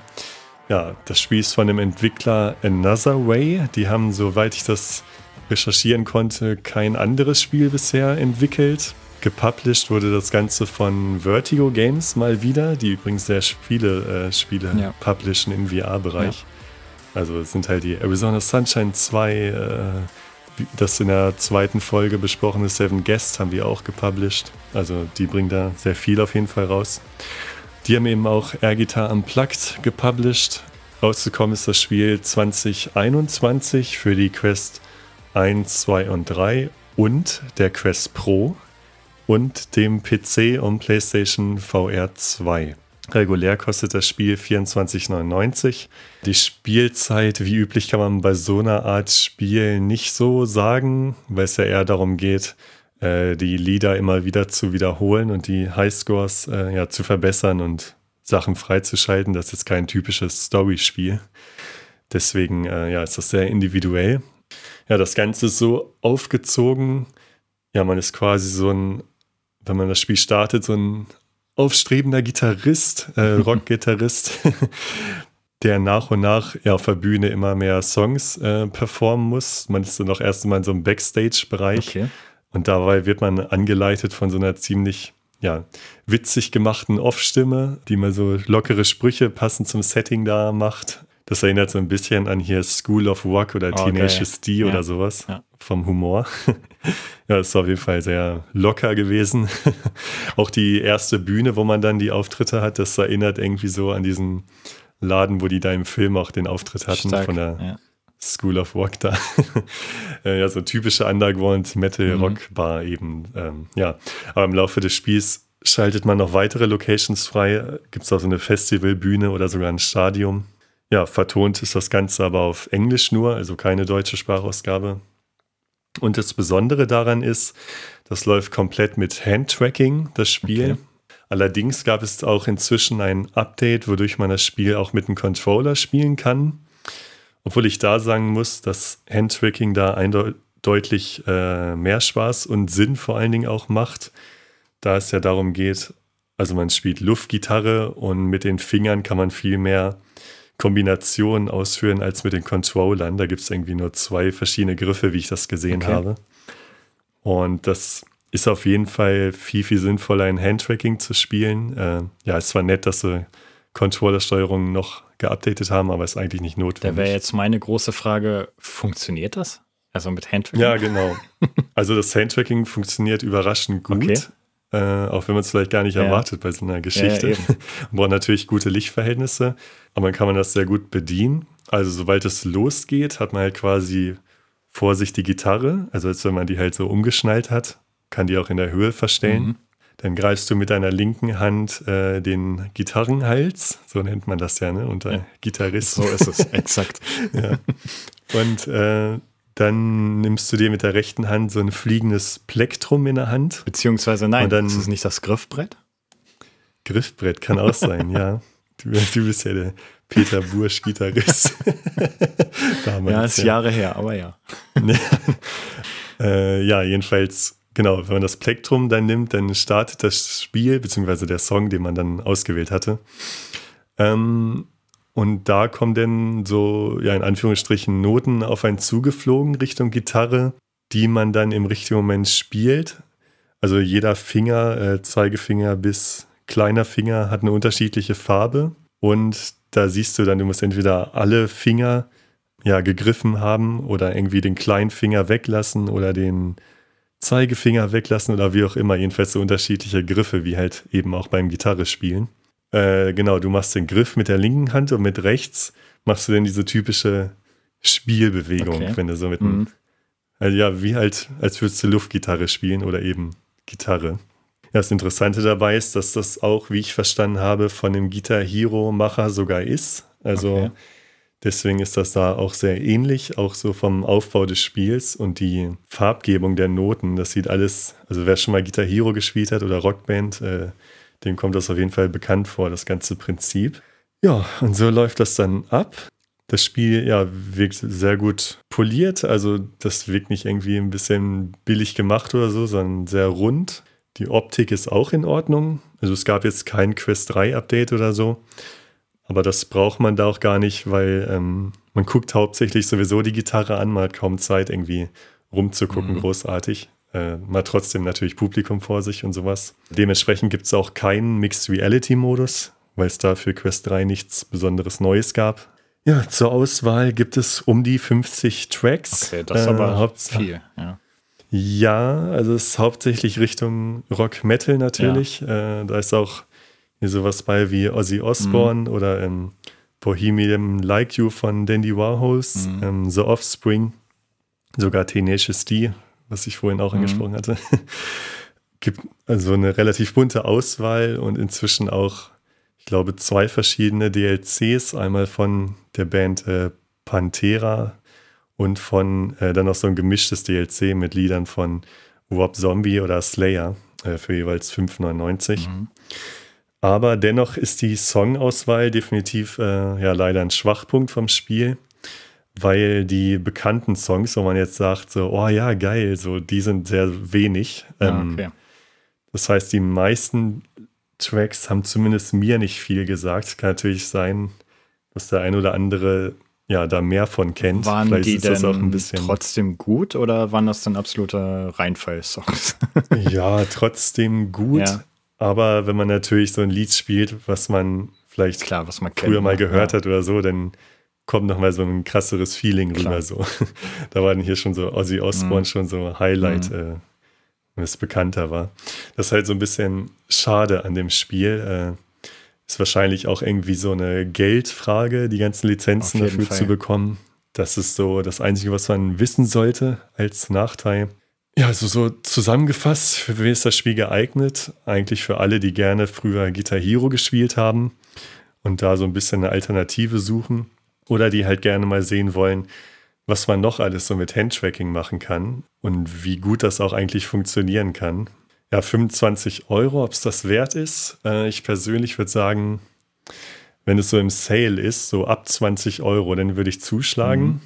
ja, das Spiel ist von dem Entwickler Another Way. Die haben, soweit ich das recherchieren konnte, kein anderes Spiel bisher entwickelt. Gepublished wurde das Ganze von Vertigo Games mal wieder, die übrigens sehr viele äh, Spiele ja. publishen im VR-Bereich. Ja. Also es sind halt die Arizona Sunshine 2, äh, das in der zweiten Folge besprochene Seven Guests haben wir auch gepublished. Also die bringen da sehr viel auf jeden Fall raus. Die haben eben auch Air Guitar Unplugged gepublished. Rausgekommen ist das Spiel 2021 für die Quest 1, 2 und 3 und der Quest Pro und dem PC und PlayStation VR 2. Regulär kostet das Spiel 24,99. Die Spielzeit, wie üblich, kann man bei so einer Art Spiel nicht so sagen, weil es ja eher darum geht, äh, die Lieder immer wieder zu wiederholen und die Highscores äh, ja, zu verbessern und Sachen freizuschalten. Das ist kein typisches Story-Spiel. Deswegen äh, ja, ist das sehr individuell. Ja, das Ganze ist so aufgezogen. Ja, man ist quasi so ein, wenn man das Spiel startet, so ein aufstrebender Gitarrist, äh, Rockgitarrist, der nach und nach ja, auf der Bühne immer mehr Songs äh, performen muss. Man ist dann auch erst einmal in so einem Backstage-Bereich. Okay. Und dabei wird man angeleitet von so einer ziemlich ja, witzig gemachten Off-Stimme, die mal so lockere Sprüche passend zum Setting da macht. Das erinnert so ein bisschen an hier School of Rock oder oh, Tenacious D oder sowas ja. vom Humor. ja, das ist auf jeden Fall sehr locker gewesen. Auch die erste Bühne, wo man dann die Auftritte hat, das erinnert irgendwie so an diesen Laden, wo die da im Film auch den Auftritt hatten Stark, von der ja. School of Rock da. ja, so typische Underground Metal Rock Bar eben. Ähm, ja, aber im Laufe des Spiels schaltet man noch weitere Locations frei. Gibt es auch so eine Festivalbühne oder sogar ein Stadion. Ja, vertont ist das Ganze aber auf Englisch nur, also keine deutsche Sprachausgabe. Und das Besondere daran ist, das läuft komplett mit Handtracking, das Spiel. Okay. Allerdings gab es auch inzwischen ein Update, wodurch man das Spiel auch mit einem Controller spielen kann. Obwohl ich da sagen muss, dass Handtracking da eindeutig äh, mehr Spaß und Sinn vor allen Dingen auch macht, da es ja darum geht, also man spielt Luftgitarre und mit den Fingern kann man viel mehr Kombinationen ausführen als mit den Controllern. Da gibt es irgendwie nur zwei verschiedene Griffe, wie ich das gesehen okay. habe. Und das ist auf jeden Fall viel, viel sinnvoller in Handtracking zu spielen. Äh, ja, es war nett, dass sie Controllersteuerung noch geupdatet haben, aber ist eigentlich nicht notwendig. Da wäre jetzt meine große Frage, funktioniert das? Also mit Handtracking? Ja, genau. Also das Handtracking funktioniert überraschend gut. Okay. Äh, auch wenn man es vielleicht gar nicht ja. erwartet bei so einer Geschichte. Ja, ja, man braucht natürlich gute Lichtverhältnisse, aber dann kann man das sehr gut bedienen. Also sobald es losgeht, hat man halt quasi vor sich die Gitarre, also als wenn man die halt so umgeschnallt hat, kann die auch in der Höhe verstellen. Mhm. Dann greifst du mit deiner linken Hand äh, den Gitarrenhals, so nennt man das ja, ne? Unter ja. Gitarrist. So ist es, exakt. ja. Und äh, dann nimmst du dir mit der rechten Hand so ein fliegendes Plektrum in der Hand. Beziehungsweise nein, dann, ist es nicht das Griffbrett? Griffbrett kann auch sein, ja. Du, du, bist ja der Peter Bursch Gitarrist. ja, ist ja. Jahre her, aber ja. äh, ja, jedenfalls, genau, wenn man das Plektrum dann nimmt, dann startet das Spiel, beziehungsweise der Song, den man dann ausgewählt hatte. Ähm, und da kommen dann so, ja, in Anführungsstrichen Noten auf einen zugeflogen Richtung Gitarre, die man dann im richtigen Moment spielt. Also jeder Finger, äh, Zeigefinger bis kleiner Finger hat eine unterschiedliche Farbe. Und da siehst du dann, du musst entweder alle Finger ja gegriffen haben oder irgendwie den kleinen Finger weglassen oder den Zeigefinger weglassen oder wie auch immer. Jedenfalls so unterschiedliche Griffe, wie halt eben auch beim Gitarre spielen. Äh, genau, du machst den Griff mit der linken Hand und mit rechts machst du dann diese typische Spielbewegung, okay. wenn du so mit mhm. also ja, wie halt, als würdest du Luftgitarre spielen oder eben Gitarre. Ja, das Interessante dabei ist, dass das auch, wie ich verstanden habe, von dem Guitar Hero Macher sogar ist. Also okay. Deswegen ist das da auch sehr ähnlich, auch so vom Aufbau des Spiels und die Farbgebung der Noten. Das sieht alles, also wer schon mal Guitar Hero gespielt hat oder Rockband, äh, dem kommt das auf jeden Fall bekannt vor, das ganze Prinzip. Ja, und so läuft das dann ab. Das Spiel ja, wirkt sehr gut poliert, also das wirkt nicht irgendwie ein bisschen billig gemacht oder so, sondern sehr rund. Die Optik ist auch in Ordnung. Also es gab jetzt kein Quest 3 Update oder so. Aber das braucht man da auch gar nicht, weil ähm, man guckt hauptsächlich sowieso die Gitarre an, man hat kaum Zeit irgendwie rumzugucken, mhm. großartig äh, mal trotzdem natürlich Publikum vor sich und sowas. Dementsprechend gibt es auch keinen Mixed Reality Modus, weil es da für Quest 3 nichts Besonderes Neues gab. Ja, zur Auswahl gibt es um die 50 Tracks. Okay, das ist äh, aber viel, ja. Ja, also es ist hauptsächlich Richtung Rock Metal natürlich. Ja. Äh, da ist auch hier sowas bei wie Ozzy Osbourne mhm. oder ähm, Bohemian Like You von Dandy Warhols, mhm. ähm, The Offspring, sogar Tenacious D was ich vorhin auch mhm. angesprochen hatte. Gibt also eine relativ bunte Auswahl und inzwischen auch, ich glaube, zwei verschiedene DLCs. Einmal von der Band äh, Pantera und von äh, dann noch so ein gemischtes DLC mit Liedern von Rob Zombie oder Slayer äh, für jeweils 5,99. Mhm. Aber dennoch ist die Songauswahl definitiv äh, ja leider ein Schwachpunkt vom Spiel weil die bekannten Songs, wo man jetzt sagt, so, oh ja, geil, so, die sind sehr wenig. Ah, ähm, okay. Das heißt, die meisten Tracks haben zumindest mir nicht viel gesagt. Kann natürlich sein, dass der ein oder andere ja da mehr von kennt. Waren Vielleicht die denn auch ein bisschen trotzdem gut oder waren das dann absolute Reinfall-Songs? ja, trotzdem gut. Ja. Aber wenn man natürlich so ein Lied spielt, was man vielleicht Klar, was man früher kennt, mal gehört ja. hat oder so, dann kommt nochmal so ein krasseres Feeling Klar. rüber. So. da war dann hier schon so Ozzy Osbourne mhm. schon so Highlight, mhm. äh, wenn es bekannter war. Das ist halt so ein bisschen schade an dem Spiel. Äh, ist wahrscheinlich auch irgendwie so eine Geldfrage, die ganzen Lizenzen dafür Fall. zu bekommen. Das ist so das Einzige, was man wissen sollte als Nachteil. Ja, also so zusammengefasst, für wen ist das Spiel geeignet? Eigentlich für alle, die gerne früher Guitar Hero gespielt haben und da so ein bisschen eine Alternative suchen. Oder die halt gerne mal sehen wollen, was man noch alles so mit Handtracking machen kann und wie gut das auch eigentlich funktionieren kann. Ja, 25 Euro, ob es das wert ist. Äh, ich persönlich würde sagen, wenn es so im Sale ist, so ab 20 Euro, dann würde ich zuschlagen. Mhm.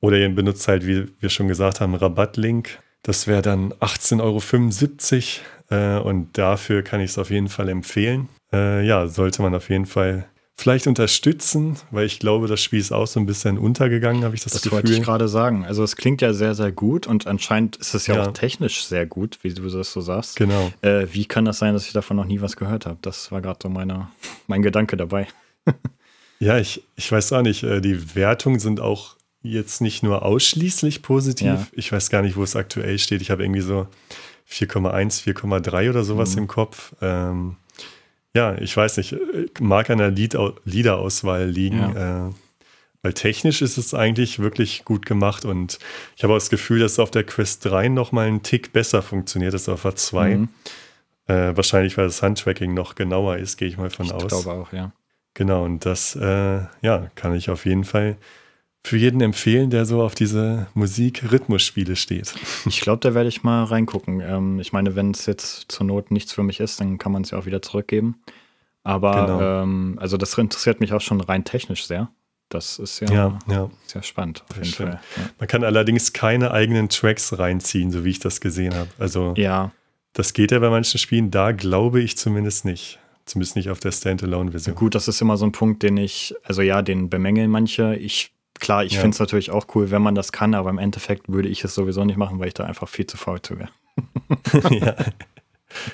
Oder ihr benutzt halt, wie wir schon gesagt haben, Rabattlink. Das wäre dann 18,75 Euro äh, und dafür kann ich es auf jeden Fall empfehlen. Äh, ja, sollte man auf jeden Fall vielleicht unterstützen, weil ich glaube, das Spiel ist auch so ein bisschen untergegangen, habe ich das, das Gefühl. Das wollte ich gerade sagen. Also es klingt ja sehr, sehr gut und anscheinend ist es ja, ja. auch technisch sehr gut, wie du das so sagst. Genau. Äh, wie kann das sein, dass ich davon noch nie was gehört habe? Das war gerade so meine, mein Gedanke dabei. ja, ich, ich weiß auch nicht. Äh, die Wertungen sind auch jetzt nicht nur ausschließlich positiv. Ja. Ich weiß gar nicht, wo es aktuell steht. Ich habe irgendwie so 4,1, 4,3 oder sowas mhm. im Kopf. Ähm, ja, ich weiß nicht. Mag an der Lied Liederauswahl liegen. Ja. Äh, weil technisch ist es eigentlich wirklich gut gemacht und ich habe auch das Gefühl, dass es auf der Quest 3 nochmal einen Tick besser funktioniert als auf der 2. Mhm. Äh, wahrscheinlich, weil das Handtracking noch genauer ist, gehe ich mal von ich aus. Ich glaube auch, ja. Genau, und das äh, ja, kann ich auf jeden Fall für jeden empfehlen, der so auf diese Musik-Rhythmusspiele steht. Ich glaube, da werde ich mal reingucken. Ähm, ich meine, wenn es jetzt zur Not nichts für mich ist, dann kann man es ja auch wieder zurückgeben. Aber genau. ähm, also das interessiert mich auch schon rein technisch sehr. Das ist ja, ja, ja. sehr spannend auf jeden Fall. Ja. Man kann allerdings keine eigenen Tracks reinziehen, so wie ich das gesehen habe. Also ja. das geht ja bei manchen Spielen, da glaube ich zumindest nicht. Zumindest nicht auf der Standalone-Version. Gut, das ist immer so ein Punkt, den ich, also ja, den bemängeln manche. Ich Klar, ich ja. finde es natürlich auch cool, wenn man das kann, aber im Endeffekt würde ich es sowieso nicht machen, weil ich da einfach viel zu faul zu wäre. ja.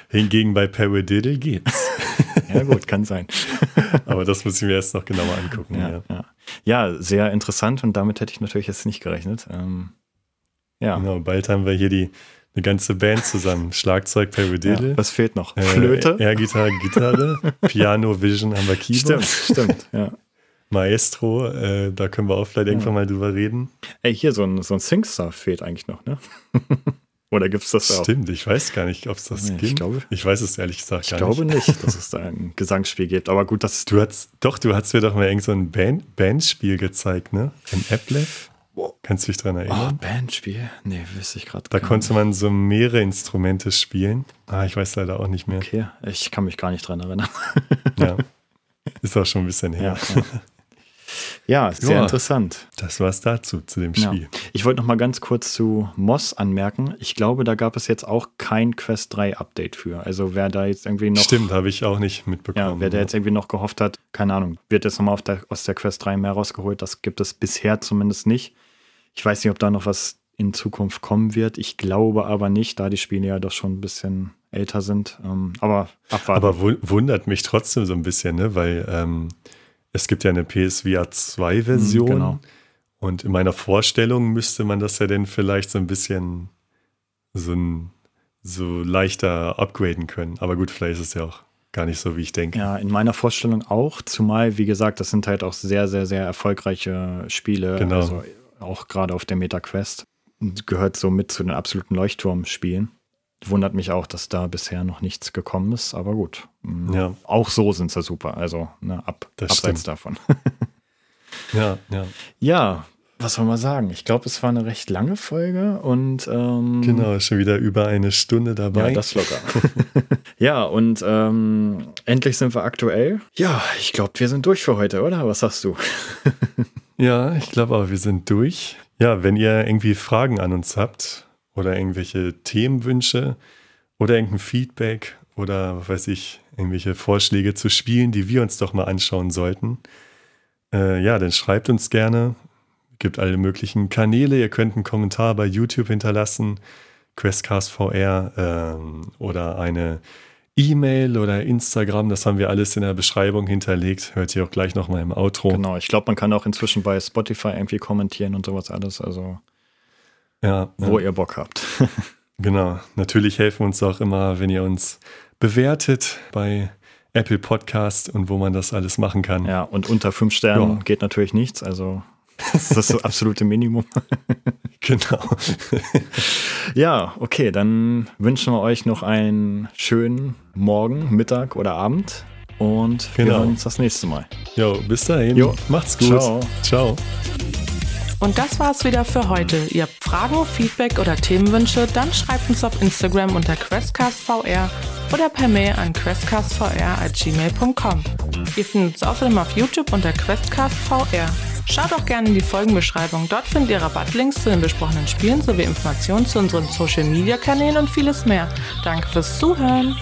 Hingegen bei Paradiddle geht's. ja, gut, kann sein. aber das muss ich mir jetzt noch genauer angucken. Ja, ja. ja. sehr interessant und damit hätte ich natürlich jetzt nicht gerechnet. Ähm, ja. Genau, bald haben wir hier die eine ganze Band zusammen. Schlagzeug, Paradiddle. Ja, was fehlt noch? Äh, Flöte? Air-Gitarre, Gitarre, Piano, Vision haben wir Keyboard. Stimmt, stimmt, ja. Maestro, äh, da können wir auch vielleicht irgendwann mal drüber reden. Ey, hier so ein, so ein SingStar fehlt eigentlich noch, ne? Oder gibt es das auch? Stimmt, ich weiß gar nicht, ob es das nee, gibt. Ich, glaube, ich weiß es ehrlich gesagt gar nicht. Ich glaube nicht, dass es da ein Gesangsspiel gibt. Aber gut, das. Du hast, doch, du hast mir doch mal irgend so ein Band, Bandspiel gezeigt, ne? Im Applet. Kannst du dich dran erinnern? Oh, Bandspiel? Nee, wüsste ich gerade. Da konnte man so mehrere Instrumente spielen. Ah, ich weiß leider auch nicht mehr. Okay, ich kann mich gar nicht dran erinnern. ja. Ist auch schon ein bisschen her. Ja, ja. Ja, sehr ja, interessant. Das war es dazu, zu dem Spiel. Ja. Ich wollte noch mal ganz kurz zu Moss anmerken. Ich glaube, da gab es jetzt auch kein Quest 3 Update für. Also wer da jetzt irgendwie noch. Stimmt, habe ich auch nicht mitbekommen. Ja, wer da jetzt irgendwie noch gehofft hat, keine Ahnung, wird jetzt nochmal aus der Quest 3 mehr rausgeholt. Das gibt es bisher zumindest nicht. Ich weiß nicht, ob da noch was in Zukunft kommen wird. Ich glaube aber nicht, da die Spiele ja doch schon ein bisschen älter sind. Ähm, aber abwarten. Aber wundert mich trotzdem so ein bisschen, ne? weil ähm, es gibt ja eine PSVR 2 Version. Genau. Und in meiner Vorstellung müsste man das ja dann vielleicht so ein bisschen so, ein, so leichter upgraden können. Aber gut, vielleicht ist es ja auch gar nicht so, wie ich denke. Ja, in meiner Vorstellung auch. Zumal, wie gesagt, das sind halt auch sehr, sehr, sehr erfolgreiche Spiele. Genau. Also auch gerade auf der MetaQuest. Gehört so mit zu den absoluten Leuchtturmspielen wundert mich auch, dass da bisher noch nichts gekommen ist, aber gut. Mm, ja. Auch so sind sie super. Also ne, ab, abseits stimmt. davon. ja, ja. Ja, was soll man sagen? Ich glaube, es war eine recht lange Folge und ähm, genau, schon wieder über eine Stunde dabei. Ja, das locker. ja, und ähm, endlich sind wir aktuell. Ja, ich glaube, wir sind durch für heute, oder? Was sagst du? ja, ich glaube auch, wir sind durch. Ja, wenn ihr irgendwie Fragen an uns habt, oder irgendwelche Themenwünsche oder irgendein Feedback oder was weiß ich, irgendwelche Vorschläge zu Spielen, die wir uns doch mal anschauen sollten, äh, ja, dann schreibt uns gerne. Gibt alle möglichen Kanäle. Ihr könnt einen Kommentar bei YouTube hinterlassen, Questcast VR ähm, oder eine E-Mail oder Instagram, das haben wir alles in der Beschreibung hinterlegt. Hört ihr auch gleich nochmal im Outro. Genau, ich glaube, man kann auch inzwischen bei Spotify irgendwie kommentieren und sowas alles. Also, ja, wo ja. ihr Bock habt. genau, natürlich helfen uns auch immer, wenn ihr uns bewertet bei Apple Podcast und wo man das alles machen kann. Ja, und unter fünf Sternen ja. geht natürlich nichts. Also das ist das absolute Minimum. genau. ja, okay, dann wünschen wir euch noch einen schönen Morgen, Mittag oder Abend und genau. wir hören uns das nächste Mal. Jo, bis dahin. Jo. Macht's gut. Ciao. Ciao. Und das war's wieder für heute. Ihr habt Fragen, Feedback oder Themenwünsche, dann schreibt uns auf Instagram unter QuestcastVR oder per Mail an questcastvr.gmail.com. Ihr findet uns außerdem auf YouTube unter QuestcastVR. Schaut auch gerne in die Folgenbeschreibung. Dort findet ihr Rabattlinks zu den besprochenen Spielen sowie Informationen zu unseren Social Media Kanälen und vieles mehr. Danke fürs Zuhören.